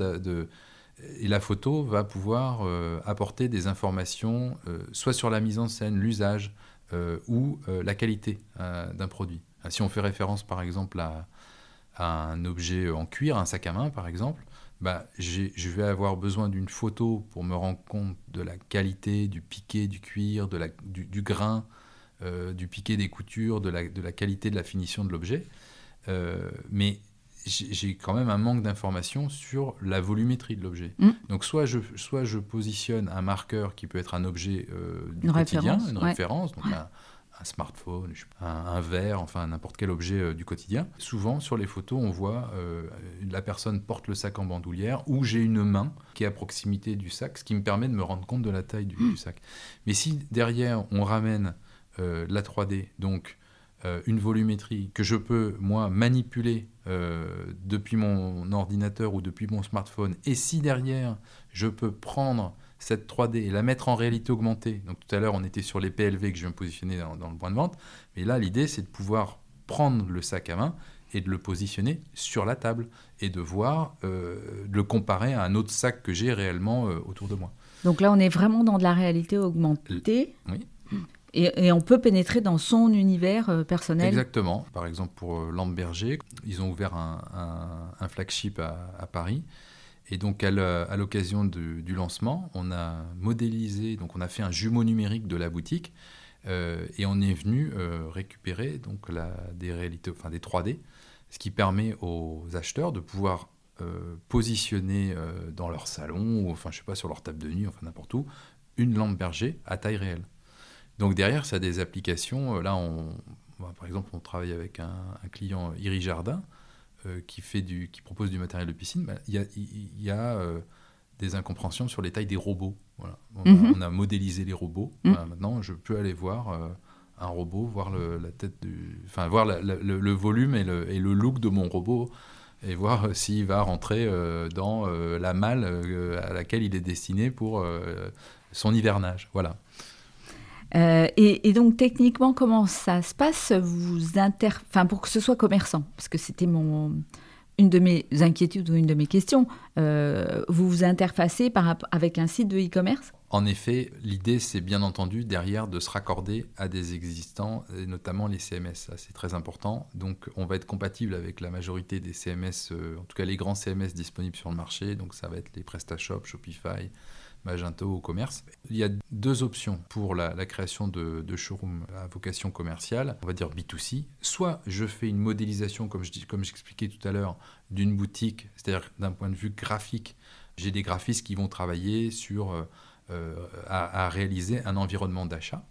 et la photo va pouvoir euh, apporter des informations, euh, soit sur la mise en scène, l'usage, euh, ou la qualité d'un produit. Si on fait référence par exemple à, un objet en cuir, un sac à main par exemple, bah, je vais avoir besoin d'une photo pour me rendre compte de la qualité du piqué du cuir, de la, du, du grain, euh, du piqué des coutures, de la, de la, qualité de la finition de l'objet. Euh, mais j'ai quand même un manque d'informations sur la volumétrie de l'objet. Mm. Donc soit je, soit je positionne un marqueur qui peut être un objet euh, du quotidien, une référence, donc un smartphone, un, verre, enfin n'importe quel objet euh, du quotidien. Souvent, sur les photos, on voit euh, la personne porte le sac en bandoulière ou j'ai une main qui est à proximité du sac, ce qui me permet de me rendre compte de la taille du, du sac. Mais si derrière, on ramène la 3D, donc une volumétrie que je peux, moi, manipuler depuis mon ordinateur ou depuis mon smartphone, et si derrière, je peux prendre cette 3D et la mettre en réalité augmentée. Donc tout à l'heure, on était sur les PLV que je viens positionner dans, le point de vente. Mais là, l'idée, c'est de pouvoir prendre le sac à main et de le positionner sur la table et de voir, euh, de le comparer à un autre sac que j'ai réellement euh, autour de moi. Donc là, on est vraiment dans de la réalité augmentée. Oui. Et, on peut pénétrer dans son univers euh, personnel. Exactement. Par exemple, pour Lamberger, ils ont ouvert un, flagship à Paris. Et donc, à l'occasion du lancement, on a modélisé, donc on a fait un jumeau numérique de la boutique euh, et on est venu euh, récupérer donc des réalités, enfin des 3D, ce qui permet aux acheteurs de pouvoir euh, positionner dans leur salon ou enfin je sais pas sur leur table de nuit, enfin n'importe où, une lampe berger à taille réelle. Donc derrière, ça a des applications. Là, bah, par exemple, on travaille avec un, un client Iri Jardin qui, fait du, qui propose du matériel de piscine, bah, il y a, euh, des incompréhensions sur les tailles des robots. Voilà. On, a, mhm. modélisé les robots. Mhm. maintenant, je peux aller voir euh, un robot, voir le, la tête du, enfin voir le, volume et le, et le, look de mon robot et voir s'il va rentrer dans la malle à laquelle il est destiné pour son hivernage. Voilà. Euh, et, donc techniquement, comment ça se passe? Vous inter... enfin, pour que ce soit commerçant Parce que c'était mon une de mes inquiétudes ou une de mes questions. Euh, vous vous interfacez avec un site de e-commerce? En effet, l'idée, c'est bien entendu derrière de se raccorder à des existants, notamment les CMS. C'est très important. Donc, on va être compatible avec la majorité des CMS, euh, en tout cas les grands CMS disponibles sur le marché. Donc, ça va être les PrestaShop, Shopify, Magento au commerce. Il y a deux options pour la, création de, de showroom à vocation commerciale, on va dire B2C. Soit je fais une modélisation, comme je comme j'expliquais tout à l'heure, d'une boutique, c'est-à-dire d'un point de vue graphique. J'ai des graphistes qui vont travailler sur, euh, euh, à, réaliser un environnement d'achat.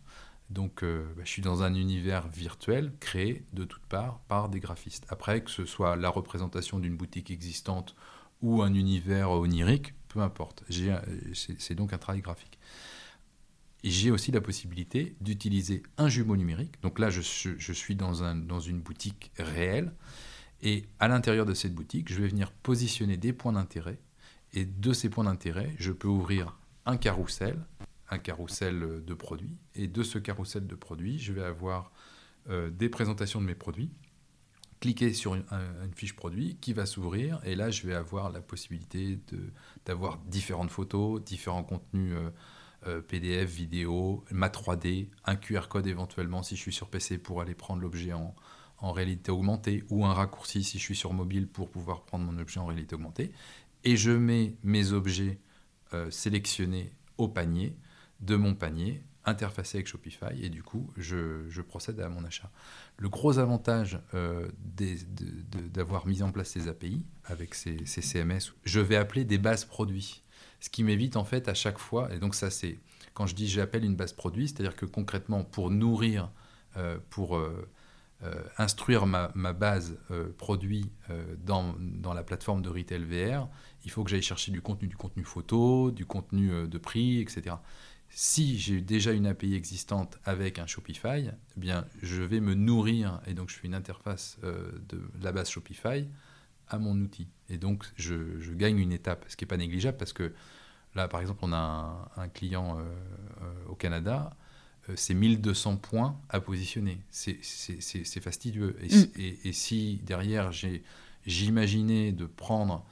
Donc, euh, bah, je suis dans un univers virtuel créé de toutes parts par des graphistes. Après, que ce soit la représentation d'une boutique existante ou un univers onirique, peu importe. C'est donc un travail graphique. J'ai aussi la possibilité d'utiliser un jumeau numérique. Donc là, je, suis dans, un, dans une boutique réelle. Et à l'intérieur de cette boutique, je vais venir positionner des points d'intérêt. Et de ces points d'intérêt, je peux ouvrir un carrousel, un carrousel de produits. Et de ce carrousel de produits, je vais avoir euh, des présentations de mes produits cliquer sur une, fiche produit qui va s'ouvrir et là je vais avoir la possibilité d'avoir différentes photos, différents contenus euh, euh, PDF, vidéo, ma 3D, un QR code éventuellement si je suis sur PC pour aller prendre l'objet en, en, réalité augmentée ou un raccourci si je suis sur mobile pour pouvoir prendre mon objet en réalité augmentée. Et je mets mes objets euh, sélectionnés au panier de mon panier interfacé avec Shopify et du coup je, procède à mon achat. Le gros avantage euh, d'avoir mis en place ces API avec ces, CMS, je vais appeler des bases produits, ce qui m'évite en fait à chaque fois, et donc ça c'est quand je dis j'appelle une base produit, c'est-à-dire que concrètement pour nourrir, euh, pour euh, instruire ma, base produit dans, dans, la plateforme de Retail VR, il faut que j'aille chercher du contenu, du contenu photo, du contenu de prix, etc. Si j'ai déjà une API existante avec un Shopify, eh bien, je vais me nourrir, et donc je fais une interface euh, de la base Shopify à mon outil. Et donc, je, gagne une étape, ce qui n'est pas négligeable, parce que là, par exemple, on a un, client euh, euh, au Canada, c'est 1200 points à positionner. C'est fastidieux. Et, mm. et, et, si derrière, j'imaginais de prendre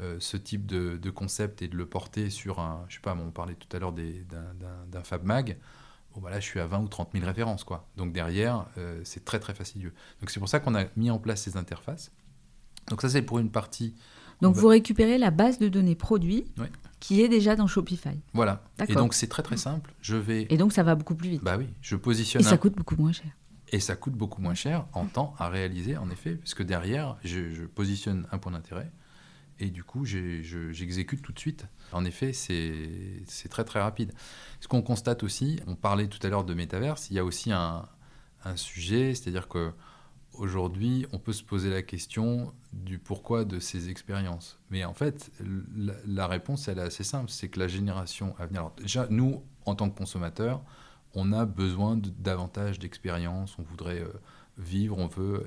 euh, ce type de, concept et de le porter sur un, je sais pas, on parlait tout à l'heure d'un Fab Mag, bon, bah là je suis à 20 ou 30 000 références. Quoi. Donc derrière, euh, c'est très très fastidieux. Donc c'est pour ça qu'on a mis en place ces interfaces. Donc ça c'est pour une partie. Donc vous récupérez la base de données produits qui est déjà dans Shopify. Voilà. Et donc c'est très très simple. Je vais. Et donc ça va beaucoup plus vite. Bah oui, je positionne. Et ça coûte beaucoup moins cher. Et ça coûte beaucoup moins cher en temps à réaliser, en effet, parce que derrière, je positionne un point d'intérêt, et du coup, j'exécute tout de suite. En effet, c'est très très rapide. Ce qu'on constate aussi, on parlait tout à l'heure de métaverse, il y a aussi un, sujet, c'est-à-dire que aujourd'hui, on peut se poser la question du pourquoi de ces expériences. Mais en fait, la, réponse, elle est assez simple, c'est que la génération à venir... Alors déjà, nous, en tant que consommateurs, on a besoin de, davantage d'expériences, on voudrait euh, vivre, on veut...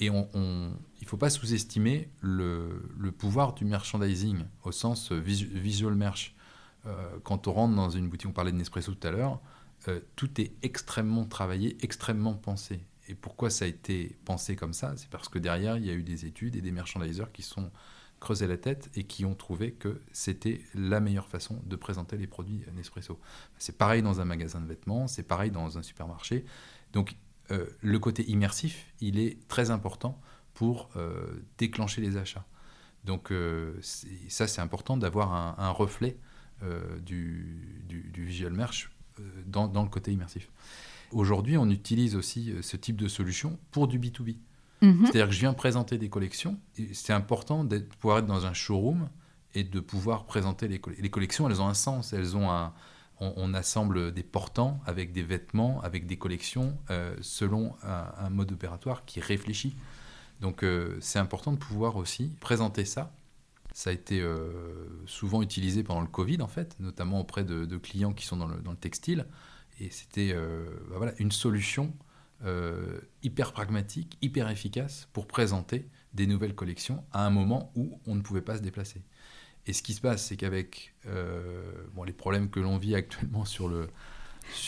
et il ne faut pas sous-estimer le, pouvoir du merchandising au sens euh, visual merch. Euh, quand on rentre dans une boutique, on parlait de Nespresso tout à l'heure, tout est extrêmement travaillé, extrêmement pensé. Et pourquoi ça a été pensé comme ça? C'est parce que derrière, il y a eu des études et des merchandisers qui sont creusés la tête et qui ont trouvé que c'était la meilleure façon de présenter les produits Nespresso. C'est pareil dans un magasin de vêtements, c'est pareil dans un supermarché. Donc euh, le côté immersif, il est très important pour euh, déclencher les achats. Donc euh, ça, c'est important d'avoir un, reflet du, du, visual merch dans, dans, le côté immersif. Aujourd'hui, on utilise aussi ce type de solution pour du B2B. Mhm. C'est-à-dire que je viens présenter des collections. C'est important de pouvoir être dans un showroom et de pouvoir présenter les, les collections. Elles ont un sens. Elles ont un, on, assemble des portants avec des vêtements, avec des collections, euh, selon un, mode opératoire qui réfléchit. Donc euh, c'est important de pouvoir aussi présenter ça. Ça a été souvent utilisé pendant le Covid, en fait, notamment auprès de, clients qui sont dans le, textile. Et c'était euh, bah voilà, une solution euh, hyper pragmatique, hyper efficace pour présenter des nouvelles collections à un moment où on ne pouvait pas se déplacer. Et ce qui se passe, c'est qu'avec euh, bon, les problèmes que l'on vit actuellement sur le...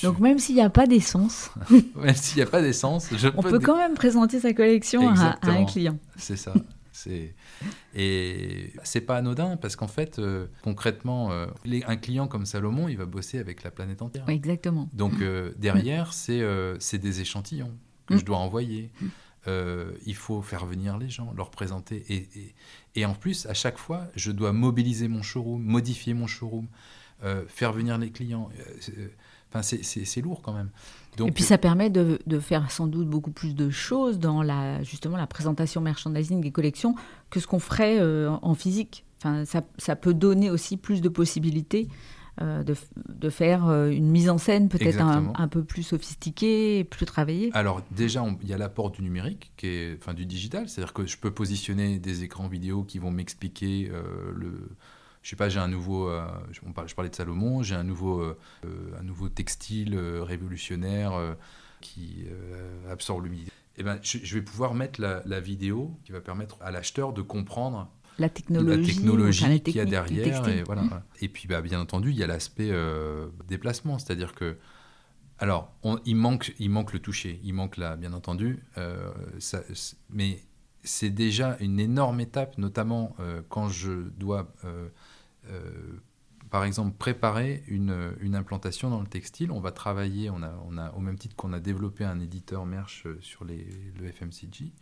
Donc même s'il n'y a pas d'essence... [LAUGHS] même s'il n'y a pas d'essence... On peut quand même présenter sa collection à, à, un client. C'est ça. Et c'est pas anodin parce qu'en fait, euh, concrètement, euh, un client comme Salomon, il va bosser avec la planète entière. exactement. Donc derrière, c'est des échantillons que je mm. dois envoyer. Il faut faire venir les gens, leur présenter. Et, en plus, à chaque fois, je dois mobiliser mon showroom, modifier mon showroom, faire venir les clients. Enfin, c'est lourd quand même. et puis ça permet de, faire sans doute beaucoup plus de choses dans la, justement la présentation merchandising des collections que ce qu'on ferait euh, en physique. Enfin, ça, peut donner aussi plus de possibilités euh, de, de, faire euh, une mise en scène peut-être un, peu plus sophistiquée, plus travaillée. Alors déjà, il y a l'apport du numérique, qui est, enfin du digital, c'est-à-dire que je peux positionner des écrans vidéo qui vont m'expliquer le je sais pas, j'ai un nouveau, euh, je parlais de Salomon, j'ai un nouveau, euh, un nouveau textile euh, révolutionnaire qui absorbe l'humidité. Eh ben, je, vais pouvoir mettre la, vidéo qui va permettre à l'acheteur de comprendre la technologie, la technologie qu'il y a derrière. Et, voilà, et puis, bah, bien entendu, il y a l'aspect déplacement, c'est-à-dire que alors, il, manque, il manque le toucher, il manque là, bien entendu, ça, mais c'est déjà une énorme étape, notamment quand je dois euh, par exemple, préparer une, une, implantation dans le textile. On va travailler, on a, on a, au même titre qu'on a développé un éditeur merch euh, sur les, le FMCG,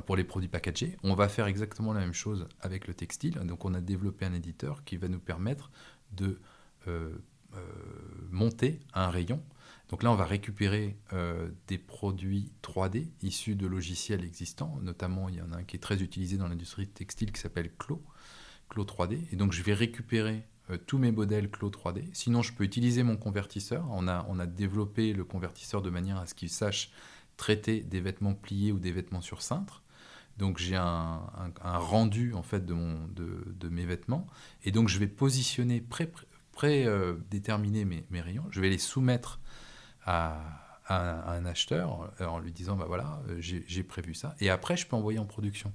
pour les produits packagés, on va faire exactement la même chose avec le textile. Donc on a développé un éditeur qui va nous permettre de euh, monter un rayon. Donc là, on va récupérer des produits 3D issus de logiciels existants. Notamment, il y en a un qui est très utilisé dans l'industrie textile qui s'appelle Clo, Clos 3D. Et donc, je vais récupérer euh, tous mes modèles Clos 3D. Sinon, je peux utiliser mon convertisseur. On a, on a développé le convertisseur de manière à ce qu'il sache traiter des vêtements pliés ou des vêtements sur cintre. Donc j'ai un, rendu en fait de, mes vêtements et donc je vais positionner pré, pré, euh, mes, rayons. Je vais les soumettre à, un acheteur euh, en lui disant bah voilà j'ai prévu ça et après je peux envoyer en production.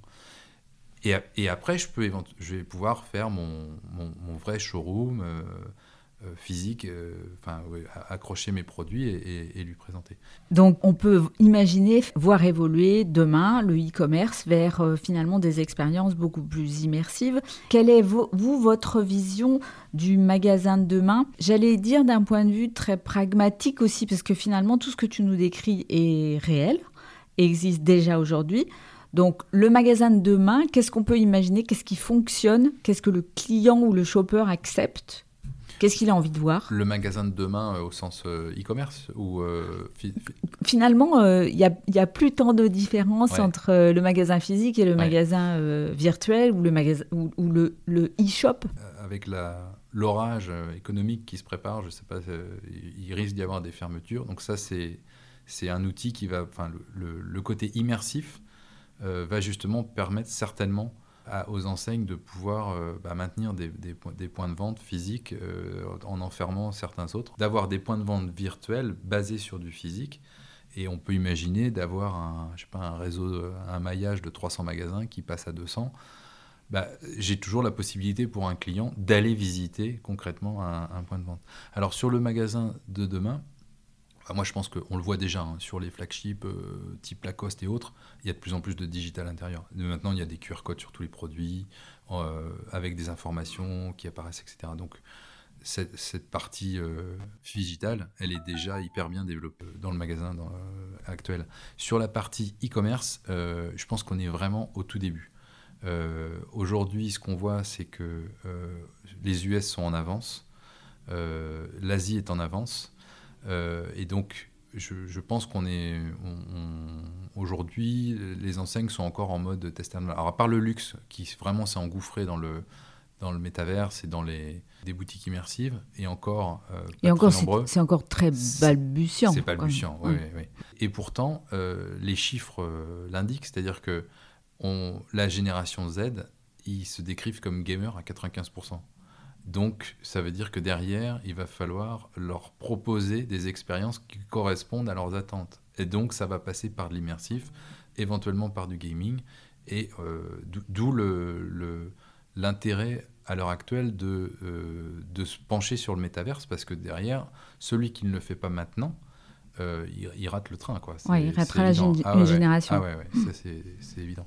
Et, après, je, peux, je vais pouvoir faire mon, vrai showroom euh, euh, physique, euh, accrocher mes produits et, lui présenter. Donc, on peut imaginer voir évoluer demain le e-commerce vers finalement des expériences beaucoup plus immersives. Quelle est vous, votre vision du magasin de demain? J'allais dire d'un point de vue très pragmatique aussi, parce que finalement, tout ce que tu nous décris est réel, existe déjà aujourd'hui. Donc le magasin de demain, qu'est-ce qu'on peut imaginer? Qu'est-ce qui fonctionne? Qu'est-ce que le client ou le shopper accepte? Qu'est-ce qu'il a envie de voir Le magasin de demain euh, au sens euh, e-commerce ou euh, Finalement, il n'y a, plus tant de différence entre le magasin physique et le magasin virtuel ou le magasin ou, le, e-shop. Avec l'orage économique qui se prépare, je sais pas, il risque d'y avoir des fermetures. Donc ça, c'est c'est un outil qui va, enfin, le, côté immersif va justement permettre certainement aux enseignes de pouvoir bah, maintenir des, points de vente physiques en enfermant certains autres, d'avoir des points de vente virtuels basés sur du physique et on peut imaginer d'avoir un, réseau, un maillage de 300 magasins qui passe à 200. Bah, j'ai toujours la possibilité pour un client d'aller visiter concrètement un, point de vente. Alors sur le magasin de demain, bah, moi je pense qu'on le voit déjà hein, sur les flagships euh, type Lacoste et autres, il y a de plus en plus de digital à l'intérieur. Maintenant il y a des QR codes sur tous les produits, euh, avec des informations qui apparaissent, etc. Donc cette, partie euh, digitale, elle est déjà hyper bien développée dans le magasin actuel. Sur la partie e-commerce, je pense qu'on est vraiment au tout début. Aujourd'hui, ce qu'on voit, c'est que les US sont en avance, l'Asie est en avance, et donc je, pense qu'on est aujourd'hui, les enseignes sont encore en mode test Alors à part le luxe qui vraiment s'est engouffré dans le dans le métaverse et dans les des boutiques immersives et encore euh, et encore c'est encore très balbutiant c'est balbutiant oui, oui, et pourtant euh, les chiffres euh, l'indiquent c'est-à-dire que on, la génération Z ils se décrivent comme gamers à 95% donc ça veut dire que derrière il va falloir leur proposer des expériences qui correspondent à leurs attentes et donc ça va passer par de l'immersif éventuellement par du gaming et d'où le l'intérêt à l'heure actuelle de, euh, de se pencher sur le métaverse parce que derrière, celui qui ne le fait pas maintenant, euh, il, rate le train. Quoi. il ratera la ah une génération. Ah ouais, ouais c'est évident.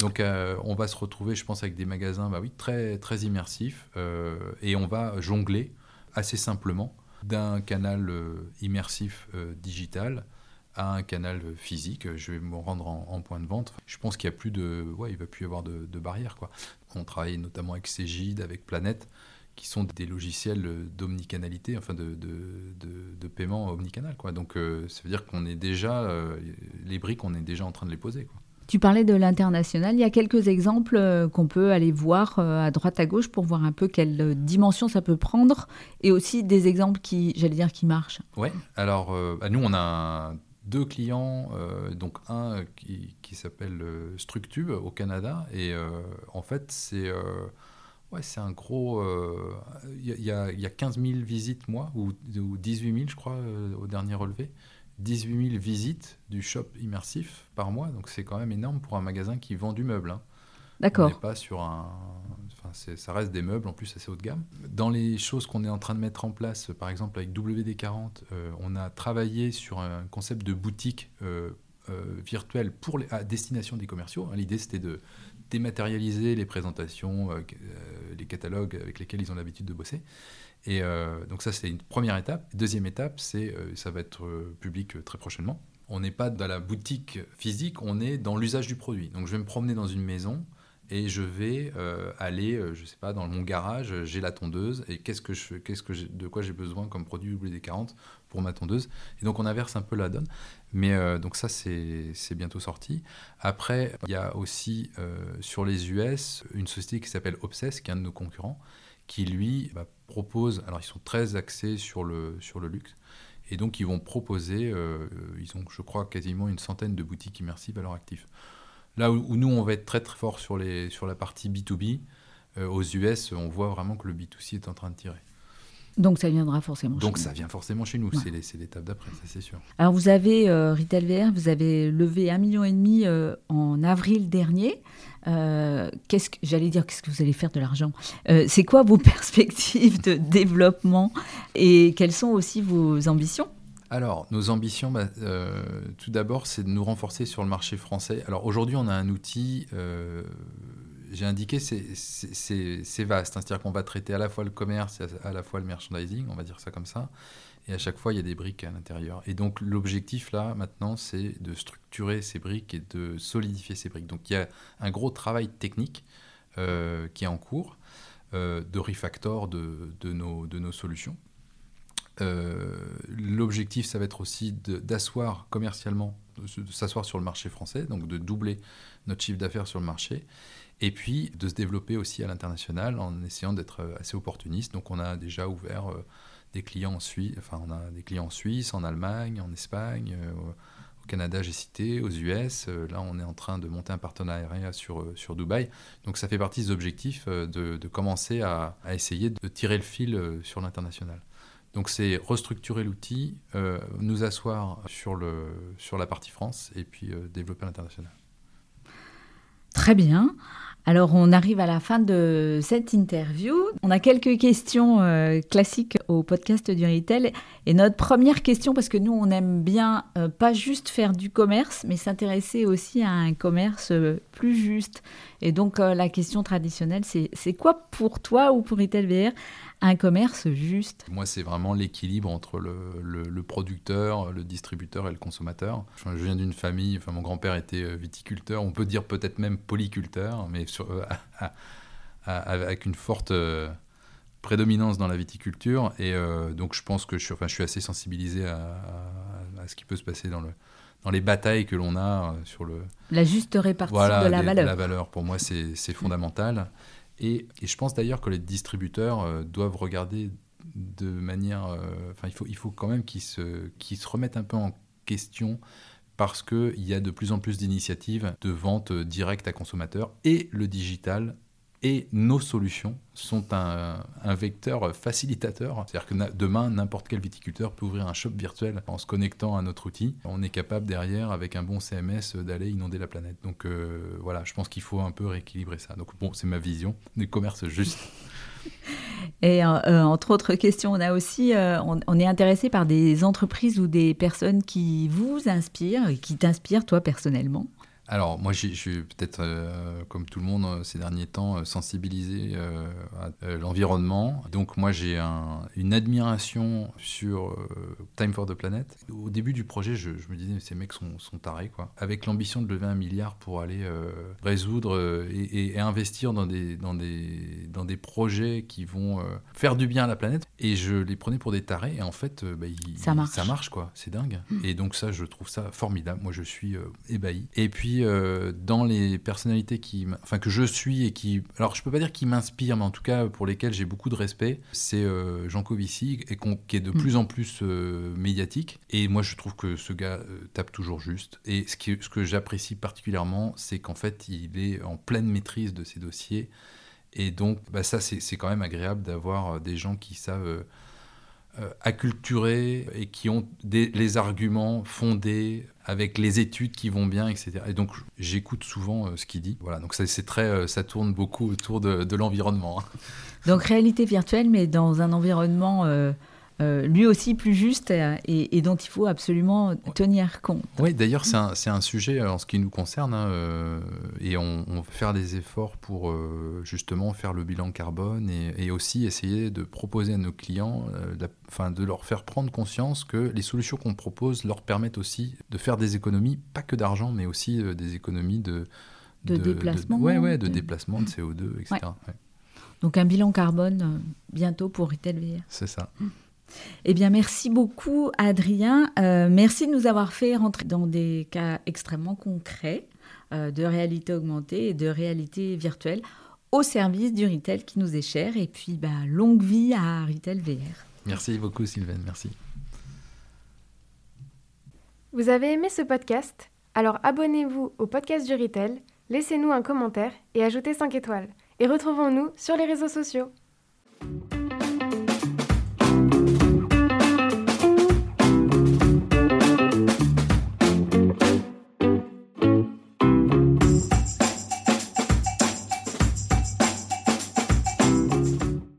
Donc euh, on va se retrouver, je pense, avec des magasins bah oui, très, très immersifs et on va jongler assez simplement d'un canal immersif digital à un canal physique. Je vais me rendre en, point de vente. Je pense qu'il y a plus de, ouais, il va plus y avoir de, de barrières quoi. On travaille notamment avec Cégide, avec Planète, qui sont des logiciels d'omnicanalité, enfin de, de, paiement omnicanal. Quoi. Donc euh, ça veut dire qu'on est déjà, euh, les briques, on est déjà en train de les poser. Quoi. Tu parlais de l'international. Il y a quelques exemples euh, qu'on peut aller voir à droite à gauche pour voir un peu quelle dimension ça peut prendre et aussi des exemples qui, j'allais dire, qui marchent. Oui, alors bah, nous, on a deux clients, euh, donc un qui, qui s'appelle euh, Structube au Canada, et euh, en fait c'est ouais, c'est un gros... Il y, a, y, a 15 000 visites moi, ou 18 000 je crois au dernier relevé. 18 000 visites du shop immersif par mois, donc c'est quand même énorme pour un magasin qui vend du meuble. Hein. D'accord. On n'est pas sur un. Enfin, ça reste des meubles en plus assez haut de gamme. Dans les choses qu'on est en train de mettre en place, par exemple avec WD40, euh, on a travaillé sur un concept de boutique euh, euh, virtuelle pour les, à destination des commerciaux. Hein, l'idée c'était de dématérialiser les présentations, les catalogues avec lesquels ils ont l'habitude de bosser. Et donc ça c'est une première étape. Deuxième étape, c'est ça va être public très prochainement. On n'est pas dans la boutique physique, on est dans l'usage du produit. Donc je vais me promener dans une maison et je vais euh, aller, euh, je sais pas, dans mon garage, j'ai la tondeuse et qu'est-ce que je, qu'est-ce que de quoi j'ai besoin comme produit WD-40 pour ma tondeuse. Et donc on inverse un peu la donne. Mais euh, donc ça c'est, bientôt sorti. Après il y a aussi sur les US une société qui s'appelle Obsess, qui est un de nos concurrents, qui lui bah, propose, alors ils sont très axés sur le sur le luxe. Et donc ils vont proposer, ils ont je crois quasiment une centaine de boutiques immersives à leur actif. Là où, nous, on va être très très fort sur, les, sur la partie B2B, euh, aux US, on voit vraiment que le B2C est en train de tirer. Donc ça viendra forcément Donc ça vient forcément chez nous, c'est l'étape d'après, ça c'est sûr. Alors vous avez, euh, Retail VR, vous avez levé 1,5 million et demi euh, en avril dernier. qu'est-ce que j'allais dire qu'est-ce que vous allez faire de l'argent? C'est quoi vos [LAUGHS] perspectives de développement et quelles sont aussi vos ambitions? Alors, nos ambitions, bah, euh, tout d'abord, c'est de nous renforcer sur le marché français. Alors aujourd'hui, on a un outil, euh, j'ai indiqué, c'est vaste. Hein. C'est-à-dire qu'on va traiter à la fois le commerce et à la fois le merchandising, on va dire ça comme ça. Et à chaque fois, il y a des briques à l'intérieur. Et donc, l'objectif là, maintenant, c'est de structurer ces briques et de solidifier ces briques. Donc, il y a un gros travail technique euh, qui est en cours de refactor de, nos, de nos solutions. Euh, l'objectif, ça va être aussi d'asseoir commercialement, de, s'asseoir sur le marché français, donc de doubler notre chiffre d'affaires sur le marché, et puis de se développer aussi à l'international en essayant d'être euh, assez opportuniste. Donc on a déjà ouvert euh, des clients en Suisse, enfin on a des clients en en Allemagne, en Espagne, au Canada j'ai cité, aux US. là on est en train de monter un partenariat sur, sur Dubaï. Donc ça fait partie des objectifs de, commencer à, essayer de tirer le fil sur l'international. Donc c'est restructurer l'outil, nous asseoir sur, le, sur la partie France et puis développer l'international. Très bien. Alors on arrive à la fin de cette interview. On a quelques questions euh, classiques au podcast du retail. Et notre première question, parce que nous on aime bien euh, pas juste faire du commerce, mais s'intéresser aussi à un commerce euh, plus juste. Et donc la question traditionnelle, c'est quoi pour toi ou pour Retail VR un commerce juste Moi, c'est vraiment l'équilibre entre le, producteur, le distributeur et le consommateur. Je viens d'une famille, enfin, mon grand-père était euh, viticulteur, on peut dire peut-être même polyculteur, mais euh, avec une forte euh, prédominance dans la viticulture. Et donc, je pense que je suis, enfin, je suis assez sensibilisé à, ce qui peut se passer dans le, dans les batailles que l'on a sur le... La juste répartition de la valeur. La valeur, pour moi, c'est fondamental. Et, je pense d'ailleurs que les distributeurs euh, doivent regarder de manière... Euh, enfin, il, faut, quand même qu'ils se, qu'ils se remettent un peu en question parce qu'il y a de plus en plus d'initiatives de vente directe à consommateurs et le digital et nos solutions sont un, vecteur facilitateur. C'est-à-dire que demain, n'importe quel viticulteur peut ouvrir un shop virtuel en se connectant à notre outil. On est capable derrière, avec un bon CMS, d'aller inonder la planète. Donc euh, voilà, je pense qu'il faut un peu rééquilibrer ça. Donc bon, c'est ma vision du commerce juste. [LAUGHS] Et euh, euh, entre autres questions, on a aussi, on, est intéressé par des entreprises ou des personnes qui vous inspirent, qui t'inspirent toi personnellement. Alors, moi, je suis peut-être, euh, comme tout le monde euh, ces derniers temps, euh, sensibilisé à l'environnement. Donc, moi, j'ai une admiration sur Time for the Planet. Au début du projet, je, me disais, ces mecs sont, sont, tarés, quoi. Avec l'ambition de lever un milliard pour aller résoudre et, investir dans des, dans, des, dans des projets qui vont faire du bien à la planète. Et je les prenais pour des tarés. Et en fait, bah, ça, marche. ça marche, quoi. C'est dingue. Mmh. Et donc, ça, je trouve ça formidable. Moi, je suis ébahi. Et puis, euh, dans les personnalités qui, enfin, que je suis et qui, alors je peux pas dire qui m'inspirent, mais en tout cas pour lesquelles j'ai beaucoup de respect, c'est euh, Jean Covici, et qui est de mm. plus en plus euh, médiatique. Et moi, je trouve que ce gars tape toujours juste. Et ce, qui, ce que j'apprécie particulièrement, c'est qu'en fait, il est en pleine maîtrise de ses dossiers. Et donc, bah, ça, c'est quand même agréable d'avoir des gens qui savent acculturer et qui ont des, les arguments fondés avec les études qui vont bien, etc. Et donc j'écoute souvent euh, ce qu'il dit. Voilà, donc ça, c'est très, euh, ça tourne beaucoup autour de, l'environnement. Hein. Donc réalité virtuelle, mais dans un environnement euh, euh, lui aussi plus juste et, dont il faut absolument tenir compte. Oui, d'ailleurs, c'est un, un, sujet en ce qui nous concerne hein, euh, et on, va faire des efforts pour euh, justement faire le bilan carbone et, aussi essayer de proposer à nos clients, enfin, de leur faire prendre conscience que les solutions qu'on propose leur permettent aussi de faire des économies, pas que d'argent, mais aussi des économies de, de, déplacement. ouais, ouais, de, déplacement, de [LAUGHS] CO2, etc. Donc un bilan carbone bientôt pour Retail VR. C'est ça. Mm. Eh bien, merci beaucoup, Adrien. Euh, merci de nous avoir fait rentrer dans des cas extrêmement concrets euh, de réalité augmentée et de réalité virtuelle au service du retail qui nous est cher. Et puis, bah, longue vie à Retail VR. Merci beaucoup, Sylvain. Merci. Vous avez aimé ce podcast? Alors abonnez-vous au podcast du Retail, laissez-nous un commentaire et ajoutez 5 étoiles. Et retrouvons-nous sur les réseaux sociaux.